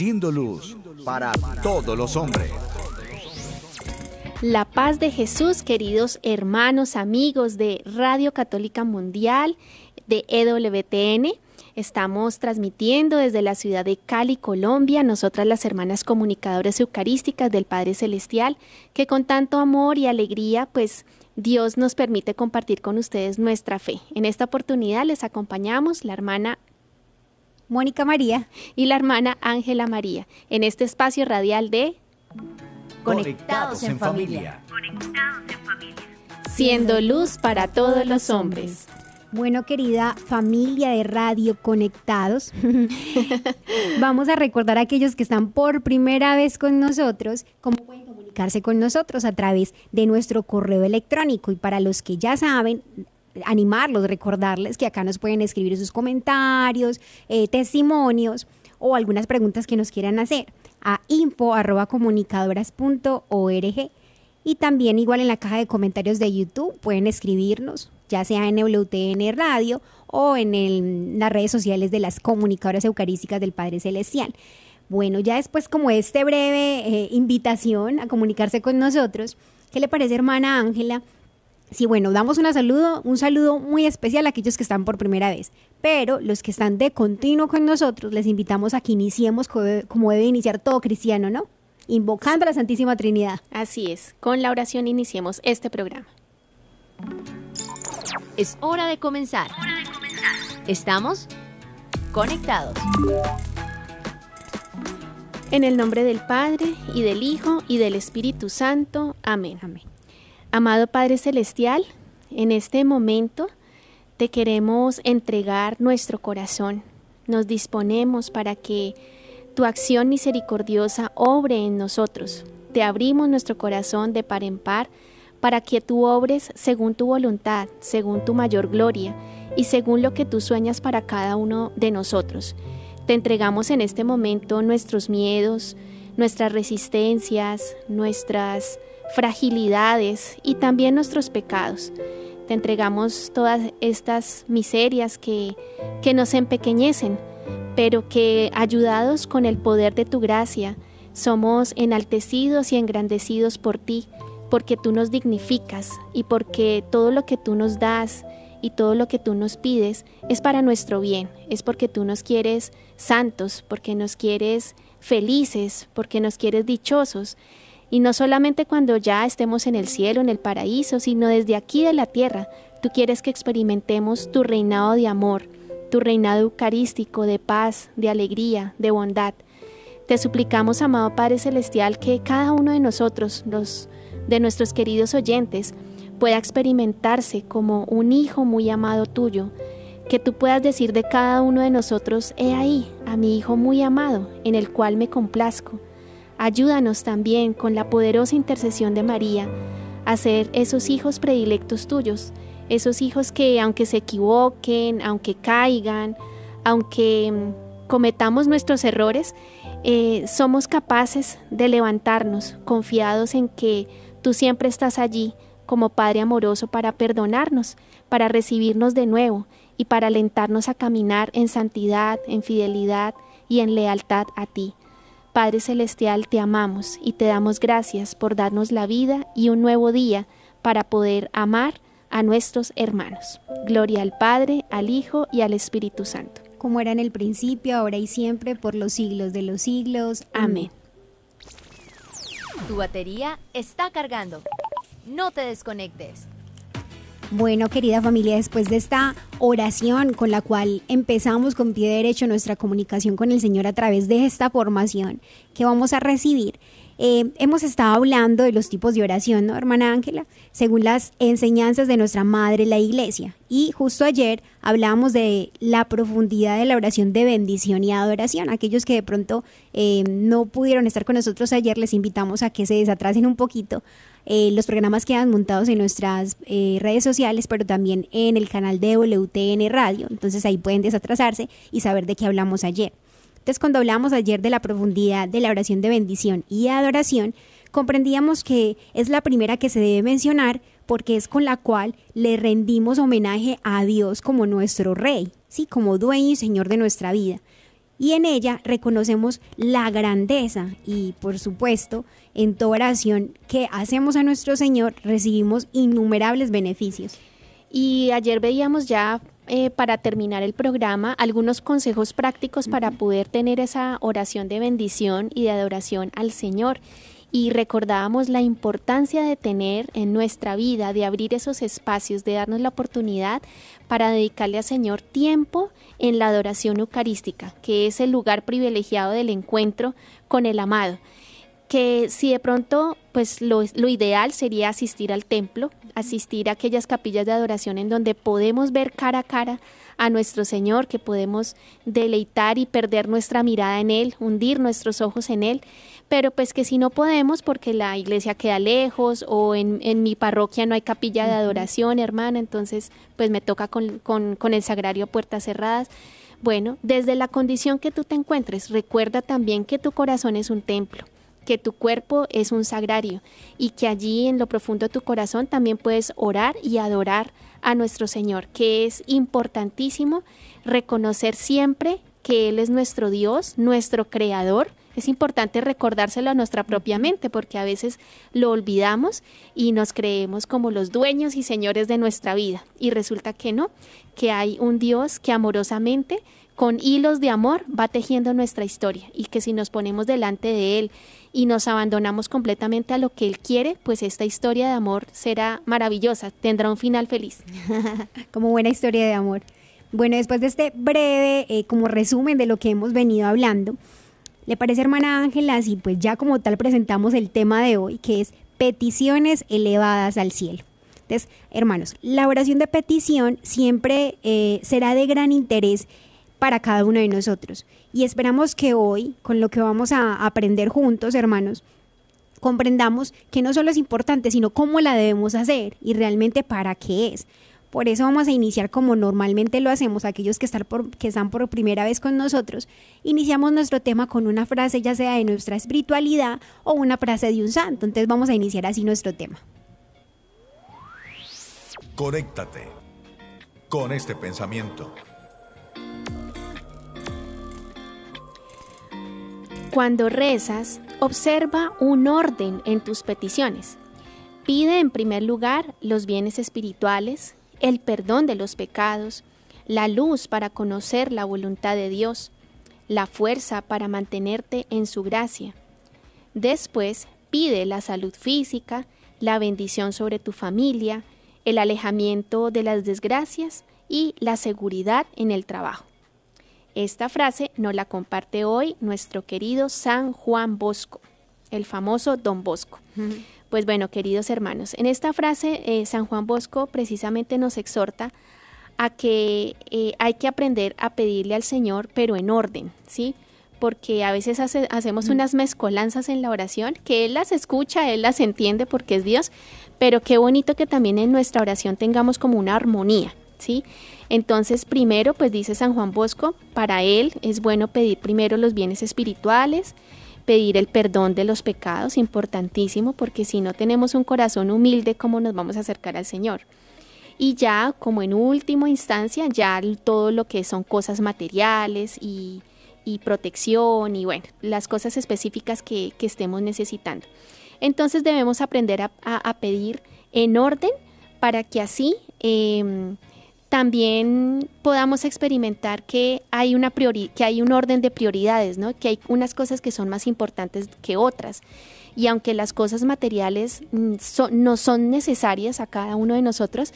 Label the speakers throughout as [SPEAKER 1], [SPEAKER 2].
[SPEAKER 1] Luz para todos los hombres.
[SPEAKER 2] La paz de Jesús, queridos hermanos, amigos de Radio Católica Mundial, de EWTN. Estamos transmitiendo desde la ciudad de Cali, Colombia, nosotras las hermanas comunicadoras eucarísticas del Padre Celestial, que con tanto amor y alegría, pues Dios nos permite compartir con ustedes nuestra fe. En esta oportunidad les acompañamos la hermana
[SPEAKER 3] Mónica María
[SPEAKER 2] y la hermana Ángela María en este espacio radial de
[SPEAKER 1] Conectados en familia.
[SPEAKER 2] Siendo luz para todos los hombres.
[SPEAKER 3] Bueno, querida familia de Radio Conectados, vamos a recordar a aquellos que están por primera vez con nosotros cómo pueden comunicarse con nosotros a través de nuestro correo electrónico. Y para los que ya saben, animarlos, recordarles que acá nos pueden escribir sus comentarios, eh, testimonios o algunas preguntas que nos quieran hacer a info.comunicadoras.org y también igual en la caja de comentarios de YouTube pueden escribirnos, ya sea en WTN Radio o en las redes sociales de las comunicadoras eucarísticas del Padre Celestial. Bueno, ya después como este breve eh, invitación a comunicarse con nosotros, ¿qué le parece hermana Ángela? Sí, bueno, damos una saludo, un saludo muy especial a aquellos que están por primera vez, pero los que están de continuo con nosotros, les invitamos a que iniciemos co- como debe iniciar todo cristiano, ¿no? Invocando a la Santísima Trinidad.
[SPEAKER 2] Así es, con la oración iniciemos este programa.
[SPEAKER 4] Es hora de comenzar. Estamos conectados.
[SPEAKER 2] En el nombre del Padre, y del Hijo, y del Espíritu Santo. Amén.
[SPEAKER 3] Amén.
[SPEAKER 2] Amado Padre Celestial, en este momento te queremos entregar nuestro corazón. Nos disponemos para que tu acción misericordiosa obre en nosotros. Te abrimos nuestro corazón de par en par para que tú obres según tu voluntad, según tu mayor gloria y según lo que tú sueñas para cada uno de nosotros. Te entregamos en este momento nuestros miedos, nuestras resistencias, nuestras fragilidades y también nuestros pecados. Te entregamos todas estas miserias que, que nos empequeñecen, pero que ayudados con el poder de tu gracia, somos enaltecidos y engrandecidos por ti, porque tú nos dignificas y porque todo lo que tú nos das y todo lo que tú nos pides es para nuestro bien, es porque tú nos quieres santos, porque nos quieres felices, porque nos quieres dichosos. Y no solamente cuando ya estemos en el cielo, en el paraíso, sino desde aquí de la tierra. Tú quieres que experimentemos tu reinado de amor, tu reinado eucarístico de paz, de alegría, de bondad. Te suplicamos, amado Padre Celestial, que cada uno de nosotros, los de nuestros queridos oyentes, pueda experimentarse como un hijo muy amado tuyo, que tú puedas decir de cada uno de nosotros, he ahí a mi hijo muy amado, en el cual me complazco. Ayúdanos también con la poderosa intercesión de María a ser esos hijos predilectos tuyos, esos hijos que aunque se equivoquen, aunque caigan, aunque mm, cometamos nuestros errores, eh, somos capaces de levantarnos confiados en que tú siempre estás allí como Padre amoroso para perdonarnos, para recibirnos de nuevo y para alentarnos a caminar en santidad, en fidelidad y en lealtad a ti. Padre Celestial, te amamos y te damos gracias por darnos la vida y un nuevo día para poder amar a nuestros hermanos. Gloria al Padre, al Hijo y al Espíritu Santo.
[SPEAKER 3] Como era en el principio, ahora y siempre, por los siglos de los siglos.
[SPEAKER 2] Amén.
[SPEAKER 4] Tu batería está cargando. No te desconectes.
[SPEAKER 3] Bueno, querida familia, después de esta oración con la cual empezamos con pie derecho nuestra comunicación con el Señor a través de esta formación que vamos a recibir, Eh, hemos estado hablando de los tipos de oración, ¿no, hermana Ángela? Según las enseñanzas de nuestra madre, la iglesia. Y justo ayer hablábamos de la profundidad de la oración de bendición y adoración. Aquellos que de pronto eh, no pudieron estar con nosotros ayer, les invitamos a que se desatrasen un poquito. Eh, los programas quedan montados en nuestras redes sociales, pero también en el canal de WTN Radio. Entonces ahí pueden desatrasarse y saber de qué hablamos ayer. Entonces, cuando hablamos ayer de la profundidad de la oración de bendición y adoración, comprendíamos que es la primera que se debe mencionar porque es con la cual le rendimos homenaje a Dios como nuestro Rey, ¿sí? como dueño y Señor de nuestra vida. Y en ella reconocemos la grandeza y, por supuesto, en toda oración que hacemos a nuestro Señor recibimos innumerables beneficios.
[SPEAKER 2] Y ayer veíamos ya eh, para terminar el programa algunos consejos prácticos para poder tener esa oración de bendición y de adoración al Señor. Y recordábamos la importancia de tener en nuestra vida, de abrir esos espacios, de darnos la oportunidad para dedicarle al Señor tiempo en la adoración eucarística, que es el lugar privilegiado del encuentro con el amado. Que si de pronto, pues lo, lo, ideal sería asistir al templo, asistir a aquellas capillas de adoración en donde podemos ver cara a cara a nuestro Señor, que podemos deleitar y perder nuestra mirada en Él, hundir nuestros ojos en Él, pero pues que si no podemos porque la iglesia queda lejos o en, en mi parroquia no hay capilla de adoración, hermana, entonces pues me toca con, con, con el sagrario puertas cerradas. Bueno, desde la condición que tú te encuentres, recuerda también que tu corazón es un templo que tu cuerpo es un sagrario y que allí en lo profundo de tu corazón también puedes orar y adorar a nuestro Señor, que es importantísimo reconocer siempre que Él es nuestro Dios, nuestro Creador. Es importante recordárselo a nuestra propia mente porque a veces lo olvidamos y nos creemos como los dueños y señores de nuestra vida. Y resulta que no, que hay un Dios que amorosamente con hilos de amor va tejiendo nuestra historia y que si nos ponemos delante de Él y nos abandonamos completamente a lo que Él quiere, pues esta historia de amor será maravillosa, tendrá un final feliz.
[SPEAKER 3] como buena historia de amor. Bueno, después de este breve eh, como resumen de lo que hemos venido hablando, ¿le parece hermana Ángela? Y pues ya como tal presentamos el tema de hoy, que es peticiones elevadas al cielo. Entonces, hermanos, la oración de petición siempre eh, será de gran interés para cada uno de nosotros. Y esperamos que hoy, con lo que vamos a aprender juntos, hermanos, comprendamos que no solo es importante, sino cómo la debemos hacer y realmente para qué es. Por eso vamos a iniciar como normalmente lo hacemos aquellos que están, por, que están por primera vez con nosotros. Iniciamos nuestro tema con una frase ya sea de nuestra espiritualidad o una frase de un santo. Entonces vamos a iniciar así nuestro tema.
[SPEAKER 1] Conéctate con este pensamiento.
[SPEAKER 2] Cuando rezas, observa un orden en tus peticiones. Pide en primer lugar los bienes espirituales, el perdón de los pecados, la luz para conocer la voluntad de Dios, la fuerza para mantenerte en su gracia. Después, pide la salud física, la bendición sobre tu familia, el alejamiento de las desgracias y la seguridad en el trabajo. Esta frase nos la comparte hoy nuestro querido San Juan Bosco, el famoso Don Bosco. Pues bueno, queridos hermanos, en esta frase eh, San Juan Bosco precisamente nos exhorta a que eh, hay que aprender a pedirle al Señor, pero en orden, ¿sí? Porque a veces hacemos unas mezcolanzas en la oración, que Él las escucha, Él las entiende porque es Dios, pero qué bonito que también en nuestra oración tengamos como una armonía, ¿sí? Entonces, primero, pues dice San Juan Bosco, para él es bueno pedir primero los bienes espirituales, pedir el perdón de los pecados, importantísimo, porque si no tenemos un corazón humilde, ¿cómo nos vamos a acercar al Señor? Y ya, como en última instancia, ya todo lo que son cosas materiales y, protección y bueno, las cosas específicas que, estemos necesitando. Entonces debemos aprender a, pedir en orden para que así em, también podamos experimentar que hay, una que hay un orden de prioridades, ¿no? que hay unas cosas que son más importantes que otras. Y aunque las cosas materiales mm, no son necesarias a cada uno de nosotros,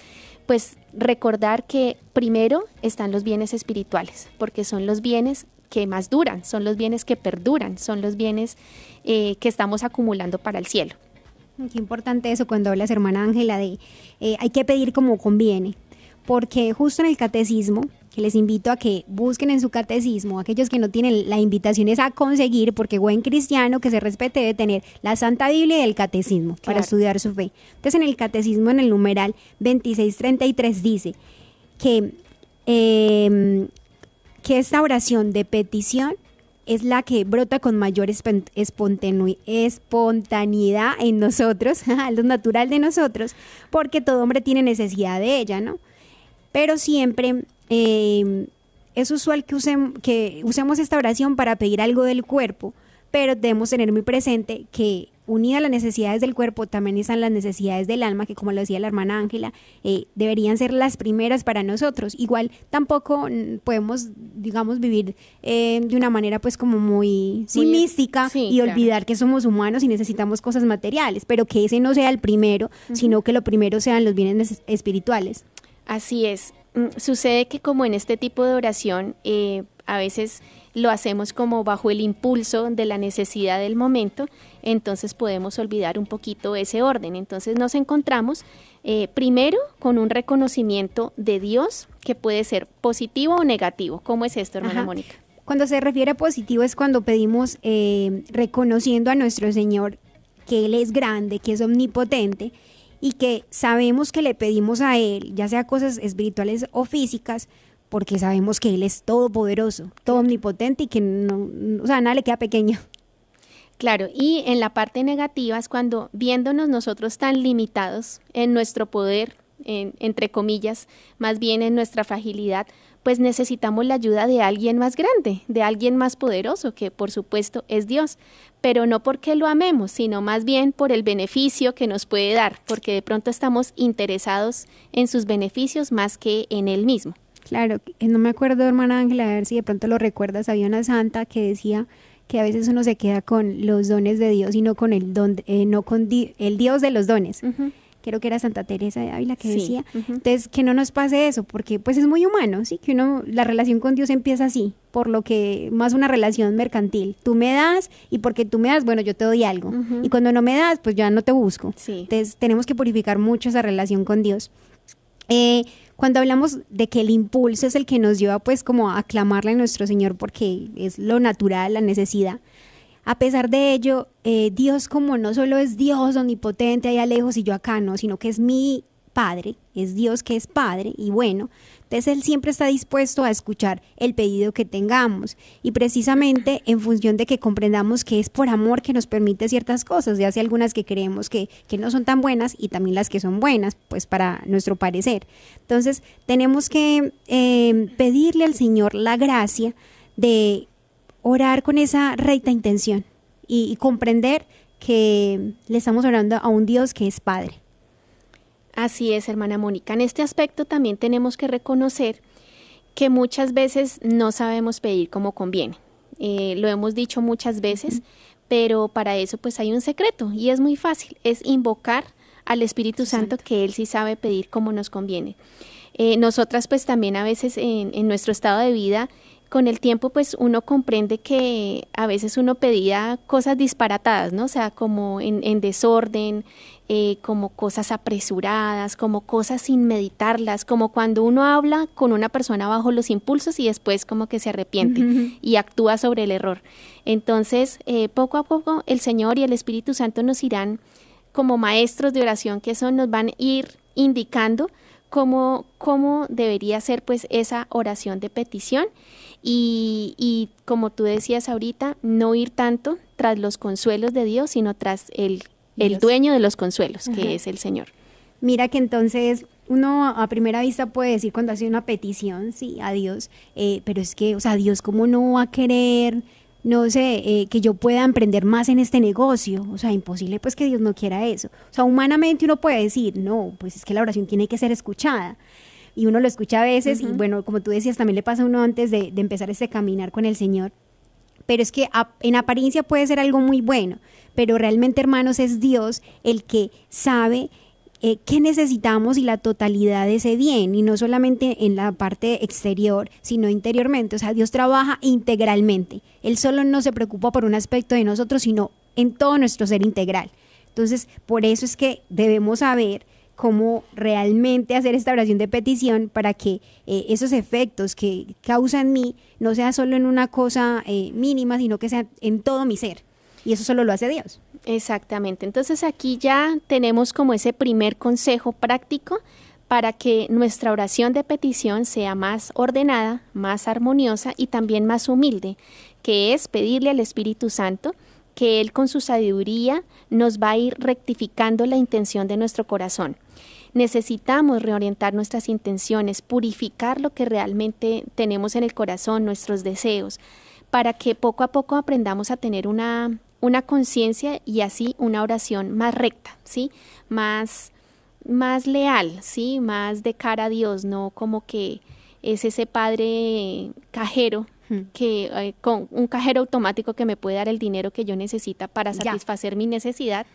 [SPEAKER 2] pues recordar que primero están los bienes espirituales, porque son los bienes que más duran, son los bienes que perduran, son los bienes eh, que estamos acumulando para el cielo.
[SPEAKER 3] Qué importante eso cuando hablas, hermana Ángela, de eh, hay que pedir como conviene, porque justo en el catecismo, que les invito a que busquen en su catecismo, aquellos que no tienen la invitación es a conseguir, porque buen cristiano que se respete debe tener la Santa Biblia y el catecismo para estudiar su fe. Entonces en el catecismo, en el numeral 2633 dice que, em, que esta oración de petición es la que brota con mayor espontaneidad en nosotros, lo natural de nosotros, porque todo hombre tiene necesidad de ella, ¿no? Pero siempre eh, es usual que, que usemos esta oración para pedir algo del cuerpo, pero debemos tener muy presente que unida a las necesidades del cuerpo también están las necesidades del alma, que como lo decía la hermana Ángela, eh, deberían ser las primeras para nosotros. Igual tampoco mm, podemos, digamos, vivir eh, de una manera pues como muy, mística y olvidar que somos humanos y necesitamos cosas materiales, pero que ese no sea el primero, sino que lo primero sean los bienes espirituales.
[SPEAKER 2] Así es. Mm, sucede que como en este tipo de oración, eh, a veces lo hacemos como bajo el impulso de la necesidad del momento, entonces podemos olvidar un poquito ese orden. Entonces nos encontramos eh, primero con un reconocimiento de Dios que puede ser positivo o negativo. ¿Cómo es esto, hermana Mónica?
[SPEAKER 3] Cuando se refiere a positivo es cuando pedimos eh, reconociendo a nuestro Señor que Él es grande, que es omnipotente y que sabemos que le pedimos a Él, ya sea cosas espirituales o físicas, porque sabemos que Él es todopoderoso, todo omnipotente y que no, o sea, nada le queda pequeño.
[SPEAKER 2] Claro, y en la parte negativa es cuando viéndonos nosotros tan limitados en nuestro poder, entre comillas, más bien en nuestra fragilidad, pues necesitamos la ayuda de alguien más grande, de alguien más poderoso, que por supuesto es Dios, pero no porque lo amemos, sino más bien por el beneficio que nos puede dar, porque de pronto estamos interesados en sus beneficios más que en Él mismo.
[SPEAKER 3] Claro, no me acuerdo, hermana Ángela, a ver si de pronto lo recuerdas, había una santa que decía que a veces uno se queda con los dones de Dios y no con el don, eh, no con el Dios de los dones. Creo que era Santa Teresa de Ávila que decía. Entonces, que no nos pase eso, porque pues es muy humano, ¿sí? Que uno, la relación con Dios empieza así, por lo que más una relación mercantil. Tú me das y porque tú me das, bueno, yo te doy algo. Y cuando no me das, pues ya no te busco. Entonces, tenemos que purificar mucho esa relación con Dios. Eh, cuando hablamos de que el impulso es el que nos lleva pues como a aclamarle a nuestro Señor porque es lo natural, la necesidad, a pesar de ello, eh, Dios como no solo es Dios omnipotente allá lejos y yo acá no, sino que es mi Padre, es Dios que es Padre y bueno, entonces Él siempre está dispuesto a escuchar el pedido que tengamos y precisamente en función de que comprendamos que es por amor que nos permite ciertas cosas, ya sea algunas que creemos que, que no son tan buenas y también las que son buenas, pues para nuestro parecer. Entonces tenemos que eh, pedirle al Señor la gracia de orar con esa recta intención y, comprender que le estamos orando a un Dios que es Padre.
[SPEAKER 2] Así es, hermana Mónica. En este aspecto también tenemos que reconocer que muchas veces no sabemos pedir como conviene. Eh, lo hemos dicho muchas veces, pero para eso pues hay un secreto y es muy fácil, es invocar al Espíritu Santo, que Él sí sabe pedir como nos conviene. Eh, nosotras pues también a veces en, nuestro estado de vida con el tiempo pues uno comprende que a veces uno pedía cosas disparatadas, ¿no? O sea, como en, desorden, eh, como cosas apresuradas, como cosas sin meditarlas, como cuando uno habla con una persona bajo los impulsos y después como que se arrepiente y actúa sobre el error. Entonces, eh, poco a poco el Señor y el Espíritu Santo nos irán como maestros de oración que son, nos van a ir indicando cómo, cómo debería ser pues esa oración de petición y, y, como tú decías ahorita, no ir tanto tras los consuelos de Dios, sino tras el, el dueño de los consuelos, que es el Señor.
[SPEAKER 3] Mira que entonces uno a primera vista puede decir cuando hace una petición, sí, a Dios, eh, pero es que, o sea, Dios, ¿cómo no va a querer, no sé, eh, que yo pueda emprender más en este negocio? O sea, imposible pues que Dios no quiera eso. O sea, humanamente uno puede decir, no, pues es que la oración tiene que ser escuchada y uno lo escucha a veces y bueno, como tú decías, también le pasa a uno antes de, empezar ese caminar con el Señor. Pero es que en apariencia puede ser algo muy bueno, pero realmente hermanos es Dios el que sabe eh, qué necesitamos y la totalidad de ese bien, y no solamente en la parte exterior, sino interiormente. O sea, Dios trabaja integralmente. Él solo no se preocupa por un aspecto de nosotros, sino en todo nuestro ser integral. Entonces, por eso es que debemos saber cómo realmente hacer esta oración de petición para que eh, esos efectos que causan mí no sea solo en una cosa eh, mínima, sino que sea en todo mi ser. Y eso solo lo hace Dios.
[SPEAKER 2] Exactamente. Entonces aquí ya tenemos como ese primer consejo práctico para que nuestra oración de petición sea más ordenada, más armoniosa y también más humilde, que es pedirle al Espíritu Santo que Él con su sabiduría nos va a ir rectificando la intención de nuestro corazón. Necesitamos reorientar nuestras intenciones, purificar lo que realmente tenemos en el corazón, nuestros deseos, para que poco a poco aprendamos a tener una, una conciencia y así una oración más recta, ¿sí? Más, más leal, ¿sí? Más de cara a Dios, no como que es ese padre cajero que eh, con un cajero automático que me puede dar el dinero que yo necesita para satisfacer mi necesidad,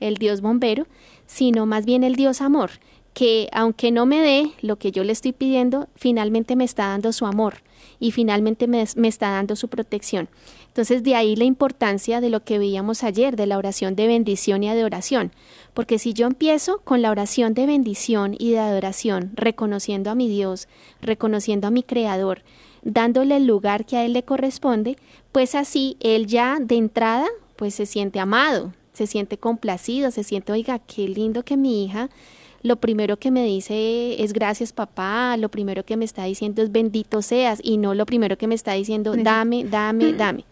[SPEAKER 2] el Dios bombero, sino más bien el Dios amor, que aunque no me dé lo que yo le estoy pidiendo, finalmente me está dando su amor y finalmente me, me, está dando su protección. Entonces de ahí la importancia de lo que veíamos ayer, de la oración de bendición y adoración, porque si yo empiezo con la oración de bendición y de adoración, reconociendo a mi Dios, reconociendo a mi Creador, dándole el lugar que a Él le corresponde, pues así Él ya de entrada pues se siente amado, se siente complacido, se siente, oiga, qué lindo que mi hija lo primero que me dice es gracias papá, lo primero que me está diciendo es bendito seas y no lo primero que me está diciendo dame, dame, dame.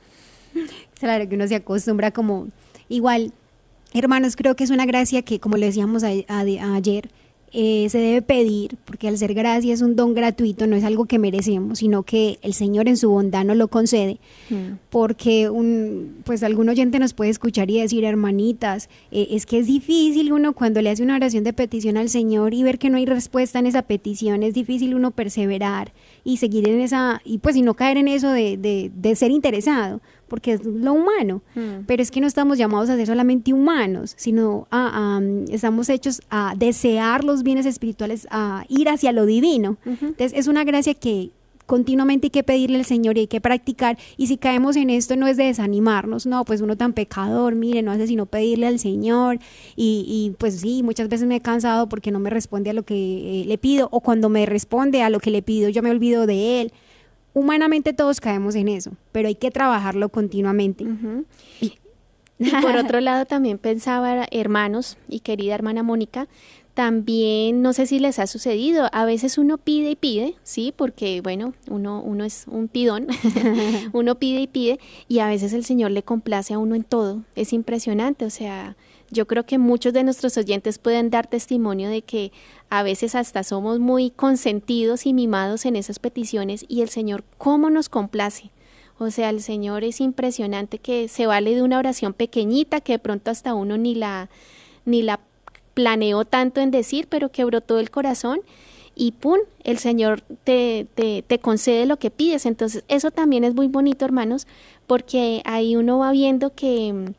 [SPEAKER 3] Claro que uno se acostumbra como igual, hermanos, creo que es una gracia que como le decíamos ayer, eh, se debe pedir, porque al ser gracia es un don gratuito, no es algo que merecemos, sino que el Señor en su bondad nos lo concede, mm. porque un, pues algún oyente nos puede escuchar y decir, hermanitas, eh, es que es difícil uno cuando le hace una oración de petición al Señor y ver que no hay respuesta en esa petición, es difícil uno perseverar y seguir en esa, y pues y no caer en eso de, de, de ser interesado, porque es lo humano, hmm. pero es que no estamos llamados a ser solamente humanos, sino a, estamos hechos a desear los bienes espirituales, a ir hacia lo divino. Entonces es una gracia que continuamente hay que pedirle al Señor y hay que practicar. Y si caemos en esto no es de desanimarnos, no, pues uno tan pecador, mire, no hace sino pedirle al Señor. Y, y pues sí, muchas veces me he cansado porque no me responde a lo que eh, le pido o cuando me responde a lo que le pido yo me olvido de Él humanamente todos caemos en eso, pero hay que trabajarlo continuamente.
[SPEAKER 2] y, por otro lado también pensaba, hermanos y querida hermana Mónica, también no sé si les ha sucedido, a veces uno pide y pide, sí, porque bueno, uno, uno es un pidón, uno pide y pide y a veces el Señor le complace a uno en todo, es impresionante, o sea, yo creo que muchos de nuestros oyentes pueden dar testimonio de que a veces hasta somos muy consentidos y mimados en esas peticiones y el Señor cómo nos complace. O sea, el Señor es impresionante que se vale de una oración pequeñita que de pronto hasta uno ni la ni la planeó tanto en decir, pero que brotó del corazón y ¡pum! el Señor te, te, te, concede lo que pides. Entonces, eso también es muy bonito, hermanos, porque ahí uno va viendo que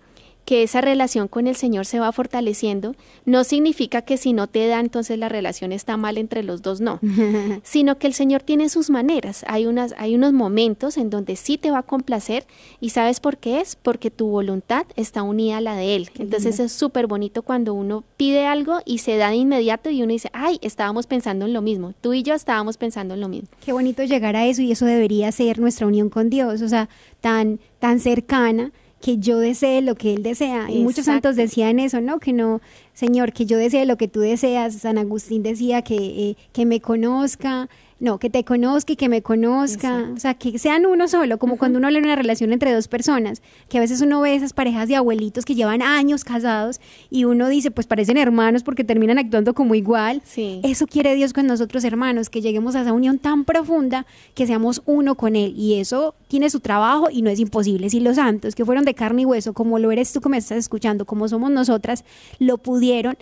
[SPEAKER 2] que esa relación con el Señor se va fortaleciendo, no significa que si no te da, entonces la relación está mal entre los dos, no, sino que el Señor tiene sus maneras. Hay, unas, hay unos momentos en donde sí te va a complacer y ¿sabes por qué es? Porque tu voluntad está unida a la de Él. Entonces es súper bonito cuando uno pide algo y se da de inmediato y uno dice, ay, estábamos pensando en lo mismo, tú y yo estábamos pensando en lo mismo.
[SPEAKER 3] Qué bonito llegar a eso y eso debería ser nuestra unión con Dios, o sea, tan, tan cercana que yo desee lo que Él desea. Y muchos santos decían eso, ¿no? Que no, Señor, que yo desee lo que tú deseas. San Agustín decía que, eh, que me conozca, no, que te conozca y que me conozca, o sea, que sean uno solo, como cuando uno habla de una relación entre dos personas, que a veces uno ve esas parejas de abuelitos que llevan años casados y uno dice, pues parecen hermanos porque terminan actuando como igual. Sí. Eso quiere Dios con nosotros hermanos, que lleguemos a esa unión tan profunda que seamos uno con Él y eso tiene su trabajo y no es imposible. Si los santos que fueron de carne y hueso, como lo eres tú que me estás escuchando, como somos nosotras, lo pudieron,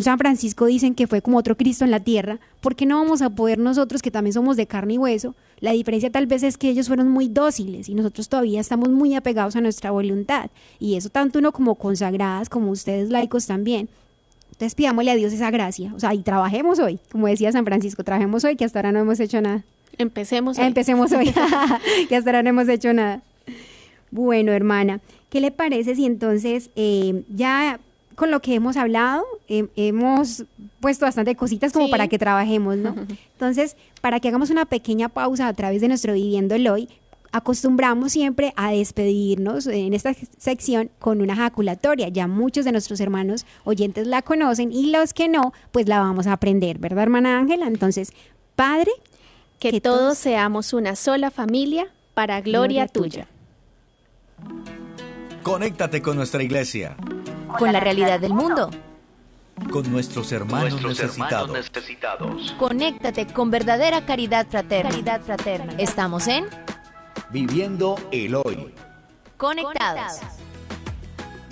[SPEAKER 3] San Francisco dicen que fue como otro Cristo en la tierra, ¿por qué no vamos a poder nosotros, que también somos de carne y hueso? La diferencia tal vez es que ellos fueron muy dóciles y nosotros todavía estamos muy apegados a nuestra voluntad. Y eso tanto uno como consagradas, como ustedes laicos también. Entonces pidámosle a Dios esa gracia, o sea, y trabajemos hoy, como decía San Francisco, trabajemos hoy, que hasta ahora no hemos hecho nada.
[SPEAKER 2] Empecemos. Hoy.
[SPEAKER 3] Empecemos hoy, que hasta ahora no hemos hecho nada. Bueno, hermana, ¿qué le parece si entonces eh, ya con lo que hemos hablado, hemos puesto bastante cositas como para que trabajemos, ¿no? Entonces, para que hagamos una pequeña pausa a través de nuestro Viviendo el Hoy, acostumbramos siempre a despedirnos en esta sección con una jaculatoria. Ya muchos de nuestros hermanos oyentes la conocen y los que no, pues la vamos a aprender, ¿verdad, hermana Ángela? Entonces, Padre,
[SPEAKER 2] que, todos, seamos una sola familia para gloria, tuya.
[SPEAKER 1] Conéctate con nuestra iglesia
[SPEAKER 4] con la realidad del mundo.
[SPEAKER 1] Con nuestros hermanos, necesitados.
[SPEAKER 4] Conéctate con verdadera caridad fraterna. Caridad fraterna. Estamos en
[SPEAKER 1] Viviendo el Hoy.
[SPEAKER 4] Conectados.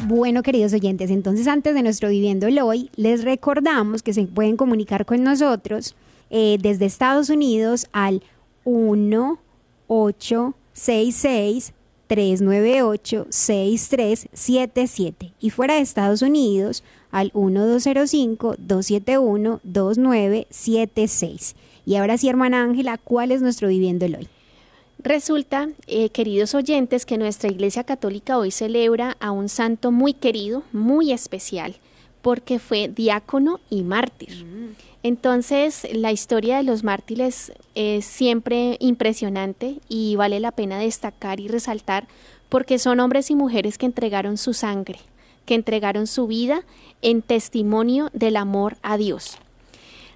[SPEAKER 3] Bueno, queridos oyentes, entonces antes de nuestro Viviendo el Hoy, les recordamos que se pueden comunicar con nosotros eh, desde Estados Unidos al 1866 398-6377 y fuera de Estados Unidos al 1205-271-2976. Y ahora sí, hermana Ángela, ¿cuál es nuestro viviendo el hoy?
[SPEAKER 2] Resulta, eh, queridos oyentes, que nuestra Iglesia Católica hoy celebra a un santo muy querido, muy especial, porque fue diácono y mártir. Mm. Entonces, la historia de los mártires es siempre impresionante y vale la pena destacar y resaltar porque son hombres y mujeres que entregaron su sangre, que entregaron su vida en testimonio del amor a Dios.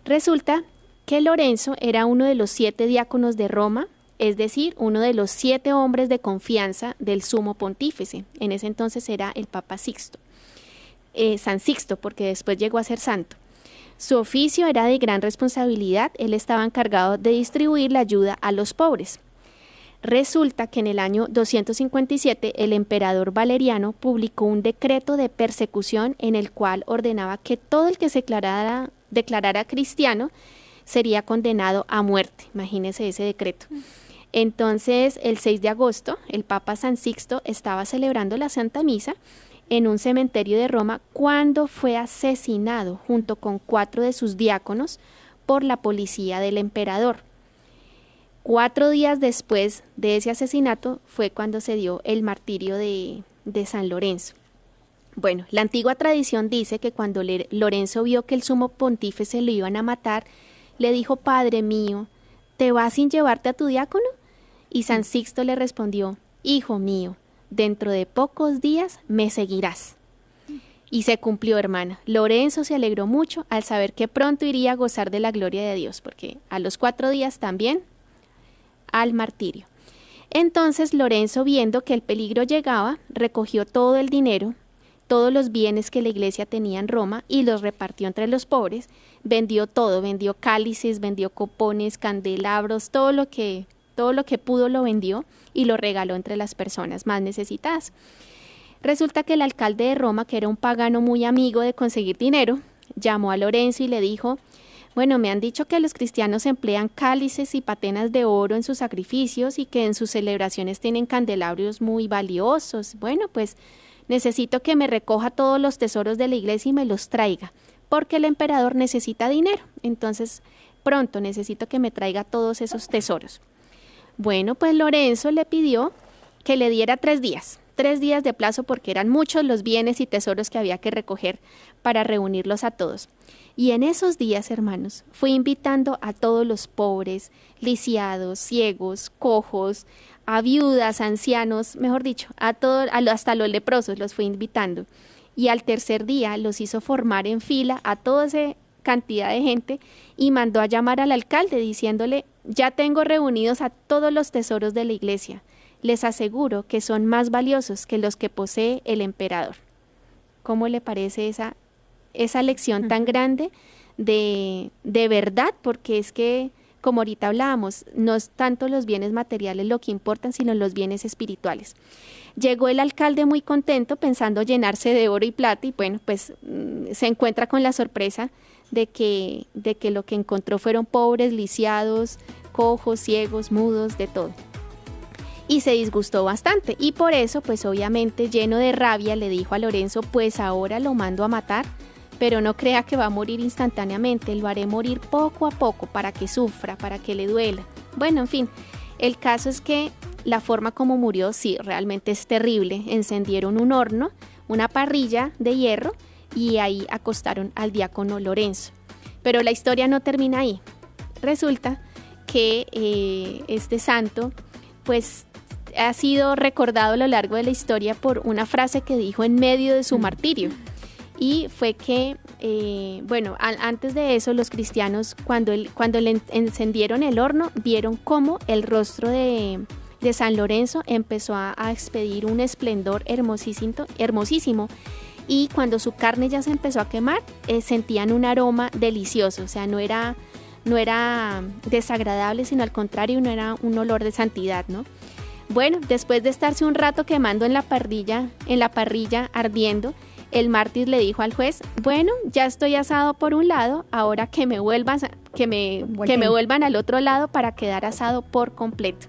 [SPEAKER 2] Resulta que Lorenzo era uno de los siete diáconos de Roma, es decir, uno de los siete hombres de confianza del sumo pontífice. En ese entonces era el Papa Sixto, eh, San Sixto, porque después llegó a ser santo. Su oficio era de gran responsabilidad, él estaba encargado de distribuir la ayuda a los pobres. Resulta que en el año 257 el emperador Valeriano publicó un decreto de persecución en el cual ordenaba que todo el que se declarara, cristiano sería condenado a muerte. Imagínese ese decreto. Entonces, el 6 de agosto, el Papa San Sixto estaba celebrando la Santa Misa en un cementerio de Roma cuando fue asesinado junto con cuatro de sus diáconos por la policía del emperador. Cuatro días después de ese asesinato fue cuando se dio el martirio de, de San Lorenzo. Bueno, la antigua tradición dice que cuando Lorenzo vio que el sumo pontífice lo iban a matar, le dijo, Padre mío, ¿te vas sin llevarte a tu diácono? Y San Sixto le respondió, Hijo mío, dentro de pocos días me seguirás. Y se cumplió, hermana. Lorenzo se alegró mucho al saber que pronto iría a gozar de la gloria de Dios, porque a los cuatro días también al martirio. Entonces Lorenzo, viendo que el peligro llegaba, recogió todo el dinero, todos los bienes que la iglesia tenía en Roma y los repartió entre los pobres, vendió todo, vendió cálices, vendió copones, candelabros, todo lo que todo lo que pudo lo vendió y lo regaló entre las personas más necesitadas. Resulta que el alcalde de Roma, que era un pagano muy amigo de conseguir dinero, llamó a Lorenzo y le dijo, bueno, me han dicho que los cristianos emplean cálices y patenas de oro en sus sacrificios y que en sus celebraciones tienen candelabrios muy valiosos. Bueno, pues necesito que me recoja todos los tesoros de la iglesia y me los traiga, porque el emperador necesita dinero. Entonces, pronto necesito que me traiga todos esos tesoros. Bueno, pues Lorenzo le pidió que le diera tres días, tres días de plazo porque eran muchos los bienes y tesoros que había que recoger para reunirlos a todos. Y en esos días, hermanos, fue invitando a todos los pobres, lisiados, ciegos, cojos, a viudas, ancianos, mejor dicho, a todos, hasta los leprosos los fue invitando. Y al tercer día los hizo formar en fila a toda esa cantidad de gente y mandó a llamar al alcalde diciéndole, ya tengo reunidos a todos los tesoros de la iglesia. Les aseguro que son más valiosos que los que posee el emperador. ¿Cómo le parece esa, esa lección tan grande de, de verdad? Porque es que, como ahorita hablábamos, no es tanto los bienes materiales lo que importan, sino los bienes espirituales. Llegó el alcalde muy contento pensando llenarse de oro y plata y bueno, pues mm, se encuentra con la sorpresa de que, de que lo que encontró fueron pobres, lisiados, cojos, ciegos, mudos, de todo. Y se disgustó bastante y por eso, pues obviamente lleno de rabia, le dijo a Lorenzo, pues ahora lo mando a matar, pero no crea que va a morir instantáneamente, lo haré morir poco a poco para que sufra, para que le duela. Bueno, en fin, el caso es que la forma como murió, sí, realmente es terrible. Encendieron un horno, una parrilla de hierro y ahí acostaron al diácono Lorenzo. Pero la historia no termina ahí. Resulta que eh, este santo, pues ha sido recordado a lo largo de la historia por una frase que dijo en medio de su martirio. Y fue que, eh, bueno, antes de eso los cristianos cuando, cuando le encendieron el horno vieron cómo el rostro de, San Lorenzo empezó a, expedir un esplendor hermosísimo, hermosísimo y cuando su carne ya se empezó a quemar eh, sentían un aroma delicioso, o sea, no era, no era desagradable, sino al contrario, no era un olor de santidad, ¿no? Bueno, después de estarse un rato quemando en la parrilla, en la parrilla ardiendo, el mártir le dijo al juez, bueno, ya estoy asado por un lado, ahora que me que me, que me vuelvan al otro lado para quedar asado por completo.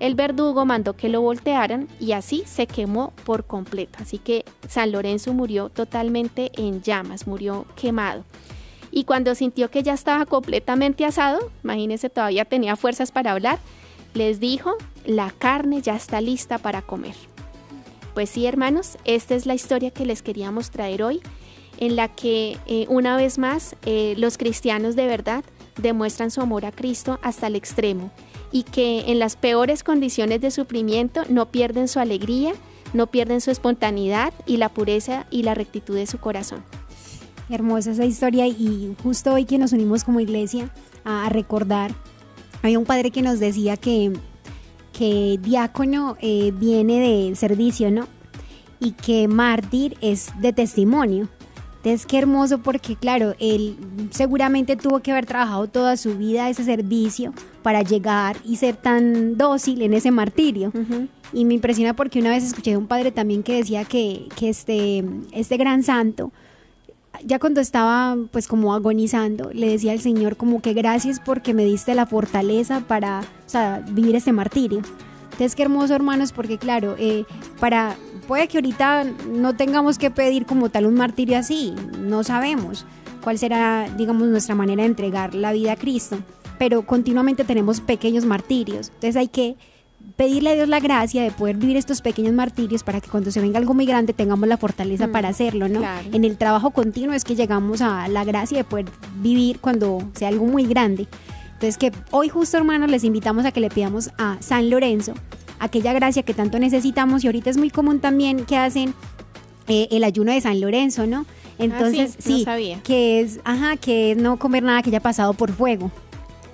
[SPEAKER 2] El verdugo mandó que lo voltearan y así se quemó por completo. Así que San Lorenzo murió totalmente en llamas, murió quemado. Y cuando sintió que ya estaba completamente asado, imagínense, todavía tenía fuerzas para hablar, les dijo, la carne ya está lista para comer. Pues sí, hermanos, esta es la historia que les queríamos traer hoy, en la que eh, una vez más eh, los cristianos de verdad demuestran su amor a Cristo hasta el extremo y que en las peores condiciones de sufrimiento no pierden su alegría, no pierden su espontaneidad y la pureza y la rectitud de su corazón.
[SPEAKER 3] Hermosa esa historia y justo hoy que nos unimos como iglesia a recordar había un padre que nos decía que, que diácono eh, viene de servicio, ¿no? Y que mártir es de testimonio. Entonces, qué hermoso porque, claro, él seguramente tuvo que haber trabajado toda su vida ese servicio para llegar y ser tan dócil en ese martirio. Y me impresiona porque una vez escuché a un padre también que decía que, que este, este gran santo ya cuando estaba pues como agonizando, le decía al Señor como que gracias porque me diste la fortaleza para vivir este martirio. Entonces qué hermoso hermanos porque claro, eh, para, puede que ahorita no tengamos que pedir como tal un martirio así, no sabemos cuál será digamos nuestra manera de entregar la vida a Cristo, pero continuamente tenemos pequeños martirios, entonces hay que pedirle a Dios la gracia de poder vivir estos pequeños martirios para que cuando se venga algo muy grande tengamos la fortaleza mm, para hacerlo, ¿no? En el trabajo continuo es que llegamos a la gracia de poder vivir cuando sea algo muy grande. Entonces que hoy justo hermanos les invitamos a que le pidamos a San Lorenzo aquella gracia que tanto necesitamos y ahorita es muy común también que hacen eh, el ayuno de San Lorenzo, ¿no? Ah, Entonces, sí, que es, ajá, que es no comer nada que haya pasado por fuego.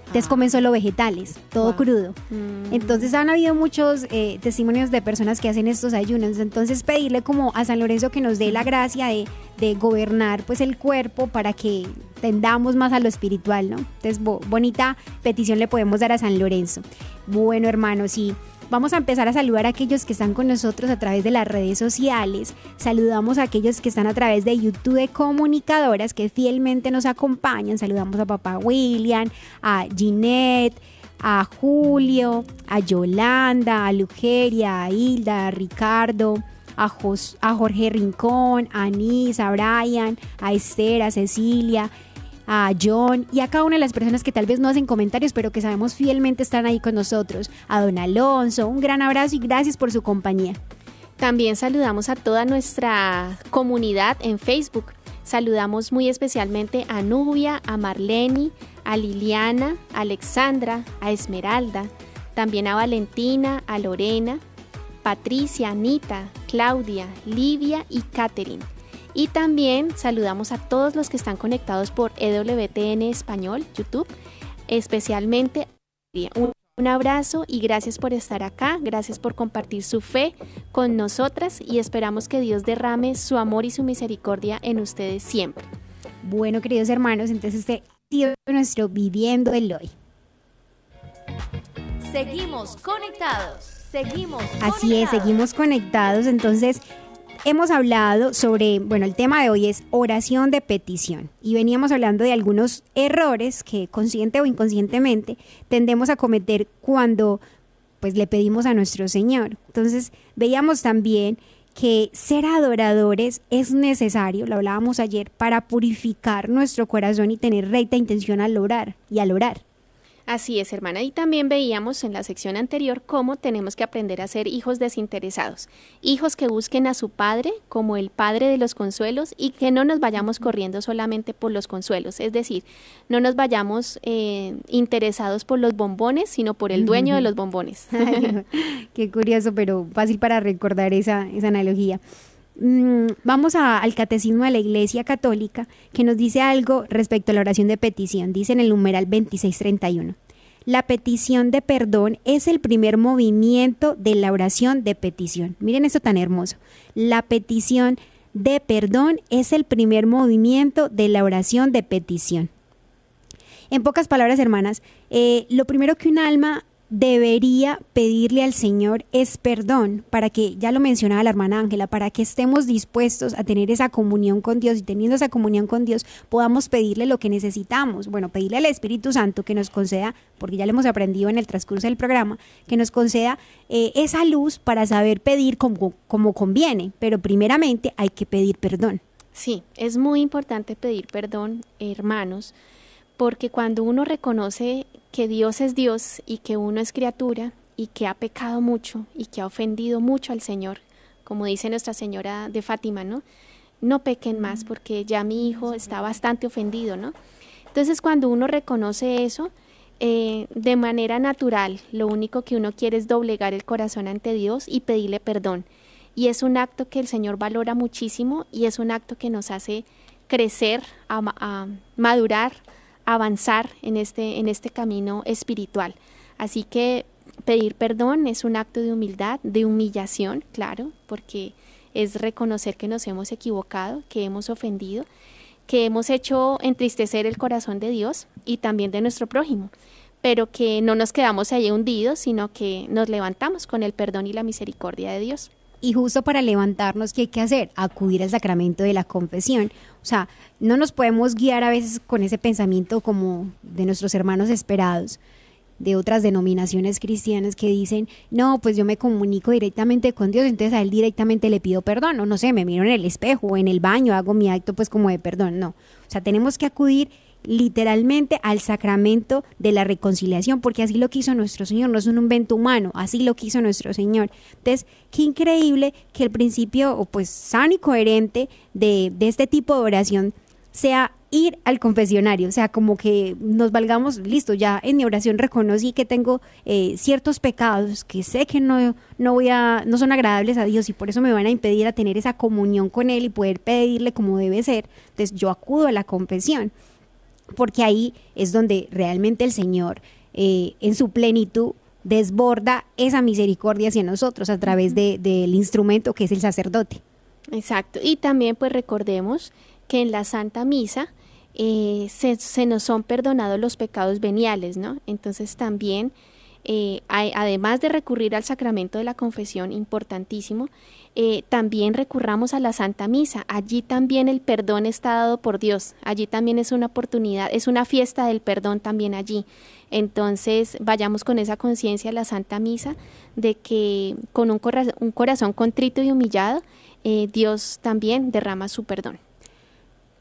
[SPEAKER 3] Entonces comen solo vegetales, todo crudo. Mm. Entonces han habido muchos eh, testimonios de personas que hacen estos ayunos. Entonces pedirle como a San Lorenzo que nos dé la gracia de, de gobernar pues el cuerpo para que tendamos más a lo espiritual, ¿no? Entonces bonita petición le podemos dar a San Lorenzo. Bueno hermanos, y Vamos a empezar a saludar a aquellos que están con nosotros a través de las redes sociales. Saludamos a aquellos que están a través de YouTube de comunicadoras que fielmente nos acompañan. Saludamos a papá William, a Ginette, a Julio, a Yolanda, a Lugeria, a Hilda, a Ricardo. A, a, Jorge Rincón, a Anís, a Brian, a Esther, a Cecilia, a John y a cada una de las personas que tal vez no hacen comentarios, pero que sabemos fielmente están ahí con nosotros. A don Alonso, un gran abrazo y gracias por su compañía.
[SPEAKER 2] También saludamos a toda nuestra comunidad en Facebook. Saludamos muy especialmente a Nubia, a Marleni, a Liliana, a Alexandra, a Esmeralda, también a Valentina, a Lorena, Patricia, Anita, Claudia, Livia y Catherine. Y también saludamos a todos los que están conectados por EWTN Español, YouTube, especialmente un, un abrazo y gracias por estar acá, gracias por compartir su fe con nosotras y esperamos que Dios derrame su amor y su misericordia en ustedes siempre.
[SPEAKER 3] Bueno, queridos hermanos, entonces este ha nuestro Viviendo el Hoy.
[SPEAKER 4] Seguimos conectados. Seguimos.
[SPEAKER 3] Así es, seguimos conectados. Entonces, hemos hablado sobre, bueno, el tema de hoy es oración de petición y veníamos hablando de algunos errores que consciente o inconscientemente tendemos a cometer cuando pues le pedimos a nuestro Señor. Entonces veíamos también que ser adoradores es necesario, lo hablábamos ayer, para purificar nuestro corazón y tener recta intención al orar y al orar.
[SPEAKER 2] Así es, hermana. Y también veíamos en la sección anterior cómo tenemos que aprender a ser hijos desinteresados, hijos que busquen a su padre como el padre de los consuelos y que no nos vayamos corriendo solamente por los consuelos, es decir, no nos vayamos eh, interesados por los bombones, sino por el dueño de los bombones.
[SPEAKER 3] Qué curioso, pero fácil para recordar esa, esa analogía. Mm, vamos al catecismo de la Iglesia Católica que nos dice algo respecto a la oración de petición. Dice en el numeral 2631. La petición de perdón es el primer movimiento de la oración de petición. Miren esto tan hermoso. La petición de perdón es el primer movimiento de la oración de petición. En pocas palabras, hermanas, eh, lo primero que un alma debería pedirle al Señor es perdón para que, ya lo mencionaba la hermana Ángela, para que estemos dispuestos a tener esa comunión con Dios y teniendo esa comunión con Dios podamos pedirle lo que necesitamos. Bueno, pedirle al Espíritu Santo que nos conceda, porque ya lo hemos aprendido en el transcurso del programa, que nos conceda eh, esa luz para saber pedir como, como conviene, pero primeramente hay que pedir perdón.
[SPEAKER 2] Sí, es muy importante pedir perdón, hermanos, porque cuando uno reconoce que Dios es Dios y que uno es criatura y que ha pecado mucho y que ha ofendido mucho al Señor, como dice Nuestra Señora de Fátima, ¿no? No pequen más porque ya mi hijo está bastante ofendido, ¿no? Entonces cuando uno reconoce eso, eh, de manera natural, lo único que uno quiere es doblegar el corazón ante Dios y pedirle perdón. Y es un acto que el Señor valora muchísimo y es un acto que nos hace crecer, a madurar, avanzar en este, en este camino espiritual. Así que pedir perdón es un acto de humildad, de humillación, claro, porque es reconocer que nos hemos equivocado, que hemos ofendido, que hemos hecho entristecer el corazón de Dios y también de nuestro prójimo, pero que no nos quedamos ahí hundidos, sino que nos levantamos con el perdón y la misericordia de Dios.
[SPEAKER 3] Y justo para levantarnos, ¿qué hay que hacer? Acudir al sacramento de la confesión. O sea, no nos podemos guiar a veces con ese pensamiento como de nuestros hermanos esperados de otras denominaciones cristianas que dicen, no, pues yo me comunico directamente con Dios, entonces a Él directamente le pido perdón, o no sé, me miro en el espejo o en el baño, hago mi acto pues como de perdón, no. O sea, tenemos que acudir literalmente al sacramento de la reconciliación, porque así lo quiso nuestro Señor, no es un invento humano, así lo quiso nuestro Señor. Entonces, qué increíble que el principio, pues sano y coherente de, de este tipo de oración sea ir al confesionario, o sea, como que nos valgamos, listo, ya en mi oración reconocí que tengo eh, ciertos pecados que sé que no, no voy a, no son agradables a Dios y por eso me van a impedir a tener esa comunión con Él y poder pedirle como debe ser. Entonces yo acudo a la confesión porque ahí es donde realmente el Señor eh, en su plenitud desborda esa misericordia hacia nosotros a través del instrumento que es el sacerdote.
[SPEAKER 2] Exacto. Y también pues recordemos que en la Santa Misa eh, se, se, nos son perdonados los pecados veniales, ¿no? Entonces también, eh, además de recurrir al sacramento de la confesión, importantísimo, eh, también recurramos a la Santa Misa. Allí también el perdón está dado por Dios. Allí también es una oportunidad, es una fiesta del perdón también allí. Entonces vayamos con esa conciencia a la Santa Misa de que con un, corazón contrito y humillado, eh, Dios también derrama su perdón.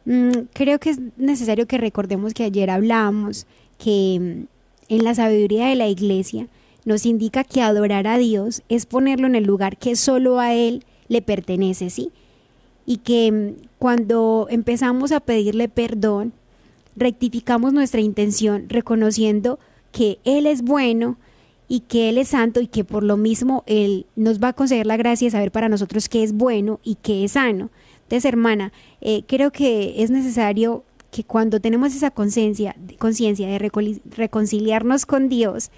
[SPEAKER 3] Mm, creo que es necesario que recordemos que ayer hablamos que mm, en la sabiduría de la iglesia, nos indica que adorar a Dios es ponerlo en el lugar que solo a Él le pertenece, ¿sí? Y que mm, cuando empezamos a pedirle perdón, rectificamos nuestra intención reconociendo que Él es bueno y que Él es santo y que por lo mismo Él nos va a conceder la gracia de saber para nosotros qué es bueno y qué es sano. Entonces, hermana, eh, creo que es necesario que cuando tenemos esa conciencia de reconciliarnos con Dios,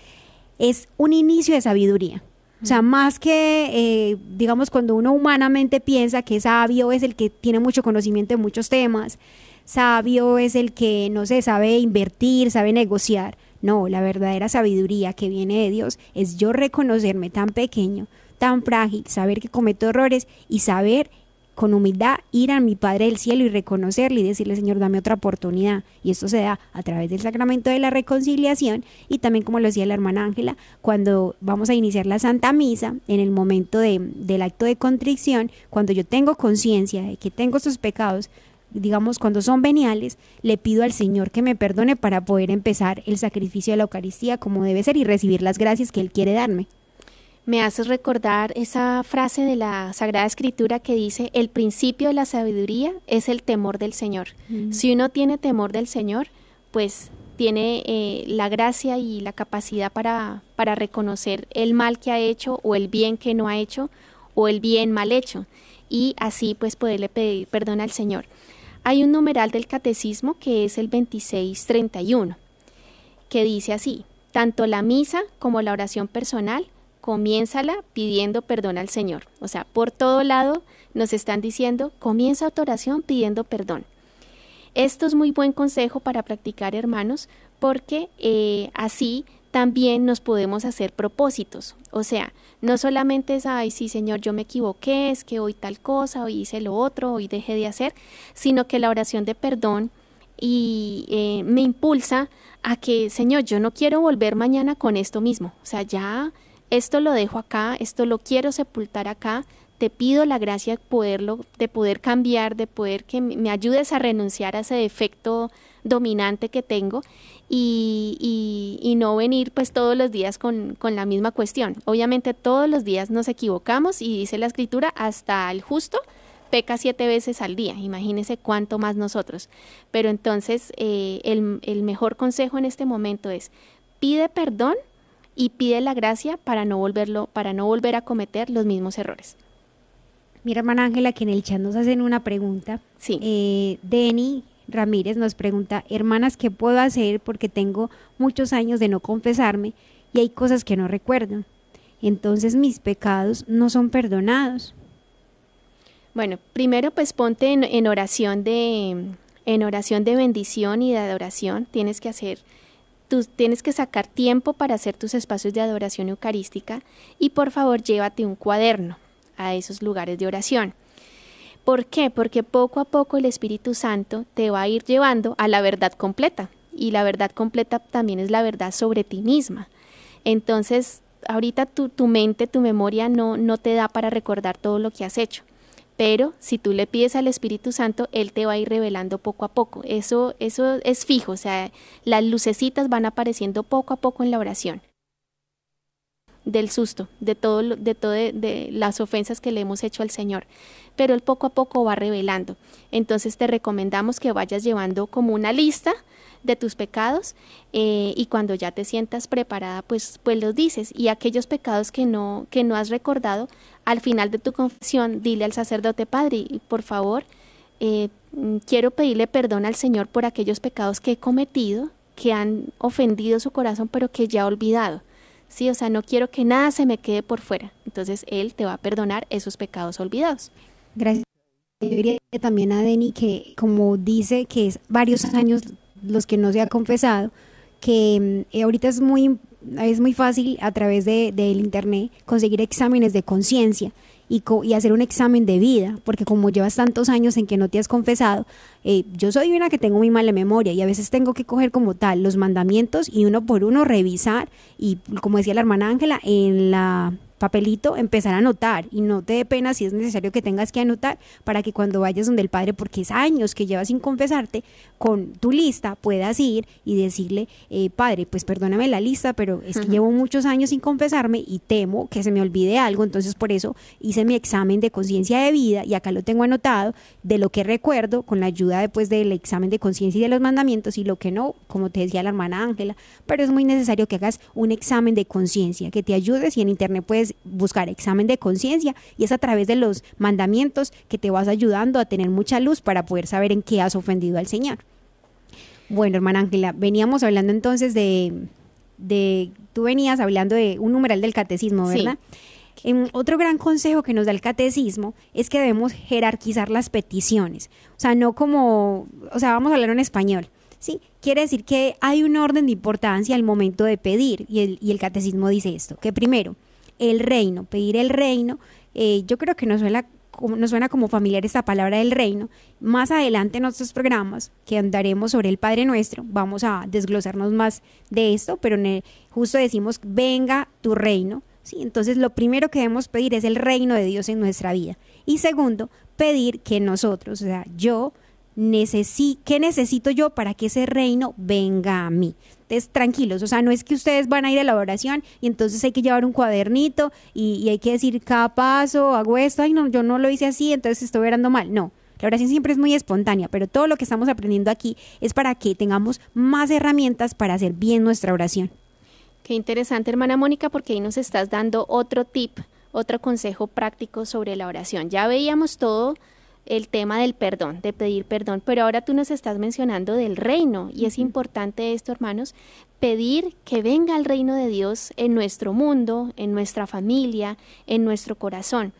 [SPEAKER 3] es un inicio de sabiduría. O sea, más que, eh, digamos, cuando uno humanamente piensa que sabio es el que tiene mucho conocimiento de muchos temas, sabio es el que, no sé, sabe invertir, sabe negociar. No, la verdadera sabiduría que viene de Dios es yo reconocerme tan pequeño, tan frágil, saber que cometo errores y saber con humildad ir a mi Padre del cielo y reconocerle y decirle, Señor, dame otra oportunidad. Y esto se da a través del sacramento de la reconciliación y también, como lo decía la hermana Ángela, cuando vamos a iniciar la Santa Misa, en el momento de, del acto de contrición, cuando yo tengo conciencia de que tengo estos pecados, digamos, cuando son veniales, le pido al Señor que me perdone para poder empezar el sacrificio de la Eucaristía como debe ser y recibir las gracias que Él quiere darme.
[SPEAKER 2] Me haces recordar esa frase de la Sagrada Escritura que dice, el principio de la sabiduría es el temor del Señor. Mm. Si uno tiene temor del Señor, pues tiene eh, la gracia y la capacidad para, para reconocer el mal que ha hecho o el bien que no ha hecho o el bien mal hecho y así pues poderle pedir perdón al Señor. Hay un numeral del catecismo que es el 2631, que dice así, tanto la misa como la oración personal, comiénzala pidiendo perdón al Señor. O sea, por todo lado nos están diciendo, comienza tu oración pidiendo perdón. Esto es muy buen consejo para practicar, hermanos, porque eh, así también nos podemos hacer propósitos. O sea, no solamente es, ay, sí, Señor, yo me equivoqué, es que hoy tal cosa, hoy hice lo otro, hoy dejé de hacer, sino que la oración de perdón y eh, me impulsa a que, Señor, yo no quiero volver mañana con esto mismo. O sea, ya esto lo dejo acá, esto lo quiero sepultar acá, te pido la gracia de poderlo, de poder cambiar, de poder que me ayudes a renunciar a ese defecto dominante que tengo y, y, no venir pues todos los días con, con, la misma cuestión. Obviamente todos los días nos equivocamos y dice la escritura, hasta el justo peca siete veces al día, imagínese cuánto más nosotros. Pero entonces eh, el, el mejor consejo en este momento es pide perdón y pide la gracia para no volverlo, para no volver a cometer los mismos errores.
[SPEAKER 3] Mira, hermana Ángela, que en el chat nos hacen una pregunta.
[SPEAKER 2] Sí.
[SPEAKER 3] Eh, Denny Ramírez nos pregunta, hermanas, ¿qué puedo hacer porque tengo muchos años de no confesarme y hay cosas que no recuerdo? Entonces mis pecados no son perdonados.
[SPEAKER 2] Bueno, primero pues ponte en, oración de en oración de bendición y de adoración. Tienes que hacer Tienes que sacar tiempo para hacer tus espacios de adoración eucarística y por favor llévate un cuaderno a esos lugares de oración. ¿Por qué? Porque poco a poco el Espíritu Santo te va a ir llevando a la verdad completa. Y la verdad completa también es la verdad sobre ti misma. Entonces, ahorita tu, tu mente, tu memoria no, no te da para recordar todo lo que has hecho. Pero si tú le pides al Espíritu Santo, Él te va a ir revelando poco a poco. Eso, eso es fijo, o sea, las lucecitas van apareciendo poco a poco en la oración del susto, de todo, de, todo de, las ofensas que le hemos hecho al Señor. Pero él poco a poco va revelando. Entonces te recomendamos que vayas llevando como una lista de tus pecados eh, y cuando ya te sientas preparada, pues, pues los dices. Y aquellos pecados que no, que no has recordado, al final de tu confesión, dile al sacerdote, Padre, por favor, eh, quiero pedirle perdón al Señor por aquellos pecados que he cometido, que han ofendido su corazón, pero que ya he olvidado. Sí, o sea, no quiero que nada se me quede por fuera. Entonces Él te va a perdonar esos pecados olvidados.
[SPEAKER 3] Gracias. Yo diría también a Deni que como dice que es varios años los que no se ha confesado, que mm, ahorita es muy, es muy fácil a través de, del internet conseguir exámenes de conciencia y, y, hacer un examen de vida, porque como llevas tantos años en que no te has confesado, eh, yo soy una que tengo muy mala memoria y a veces tengo que coger como tal los mandamientos y uno por uno revisar y como decía la hermana Ángela, en la papelito empezar a anotar y no te dé pena si es necesario que tengas que anotar para que cuando vayas donde el padre, porque es años que llevas sin confesarte, con tu lista puedas ir y decirle, eh, padre, pues perdóname la lista, pero es que llevo muchos años sin confesarme y temo que se me olvide algo, entonces por eso hice mi examen de conciencia de vida y acá lo tengo anotado de lo que recuerdo con la ayuda después del examen de conciencia y de los mandamientos y lo que no, como te decía la hermana Ángela, pero es muy necesario que hagas un examen de conciencia, que te ayudes y en internet puedes buscar examen de conciencia y es a través de los mandamientos que te vas ayudando a tener mucha luz para poder saber en qué has ofendido al Señor. Bueno, hermana Ángela, veníamos hablando entonces de, de, tú venías hablando de un numeral del catecismo, ¿verdad? otro gran consejo que nos da el catecismo es que debemos jerarquizar las peticiones. O sea, no como, o sea, vamos a hablar en español. Sí, quiere decir que hay un orden de importancia al momento de pedir y el, y el catecismo dice esto, que primero, el reino, pedir el reino, eh, yo creo que no suena nos suena como familiar esta palabra del reino. Más adelante en nuestros programas que andaremos sobre el Padre Nuestro, vamos a desglosarnos más de esto, pero justo decimos, venga tu reino. ¿sí? Entonces lo primero que debemos pedir es el reino de Dios en nuestra vida. Y segundo, pedir que nosotros, o sea, yo, necesi ¿qué necesito yo para que ese reino venga a mí? Entonces, tranquilos, o sea, no es que ustedes van a ir a la oración y entonces hay que llevar un cuadernito y, hay que decir cada paso, hago esto, ay no, yo no lo hice así, entonces estoy orando mal. No, la oración siempre es muy espontánea, pero todo lo que estamos aprendiendo aquí es para que tengamos más herramientas para hacer bien nuestra oración.
[SPEAKER 5] Qué interesante, hermana Mónica, porque ahí nos estás dando otro tip, otro consejo práctico sobre la oración. Ya veíamos todo el tema del perdón, de pedir perdón, pero ahora tú nos estás mencionando del reino y es importante esto, hermanos, pedir que venga el reino de Dios en nuestro mundo, en nuestra familia, en nuestro corazón,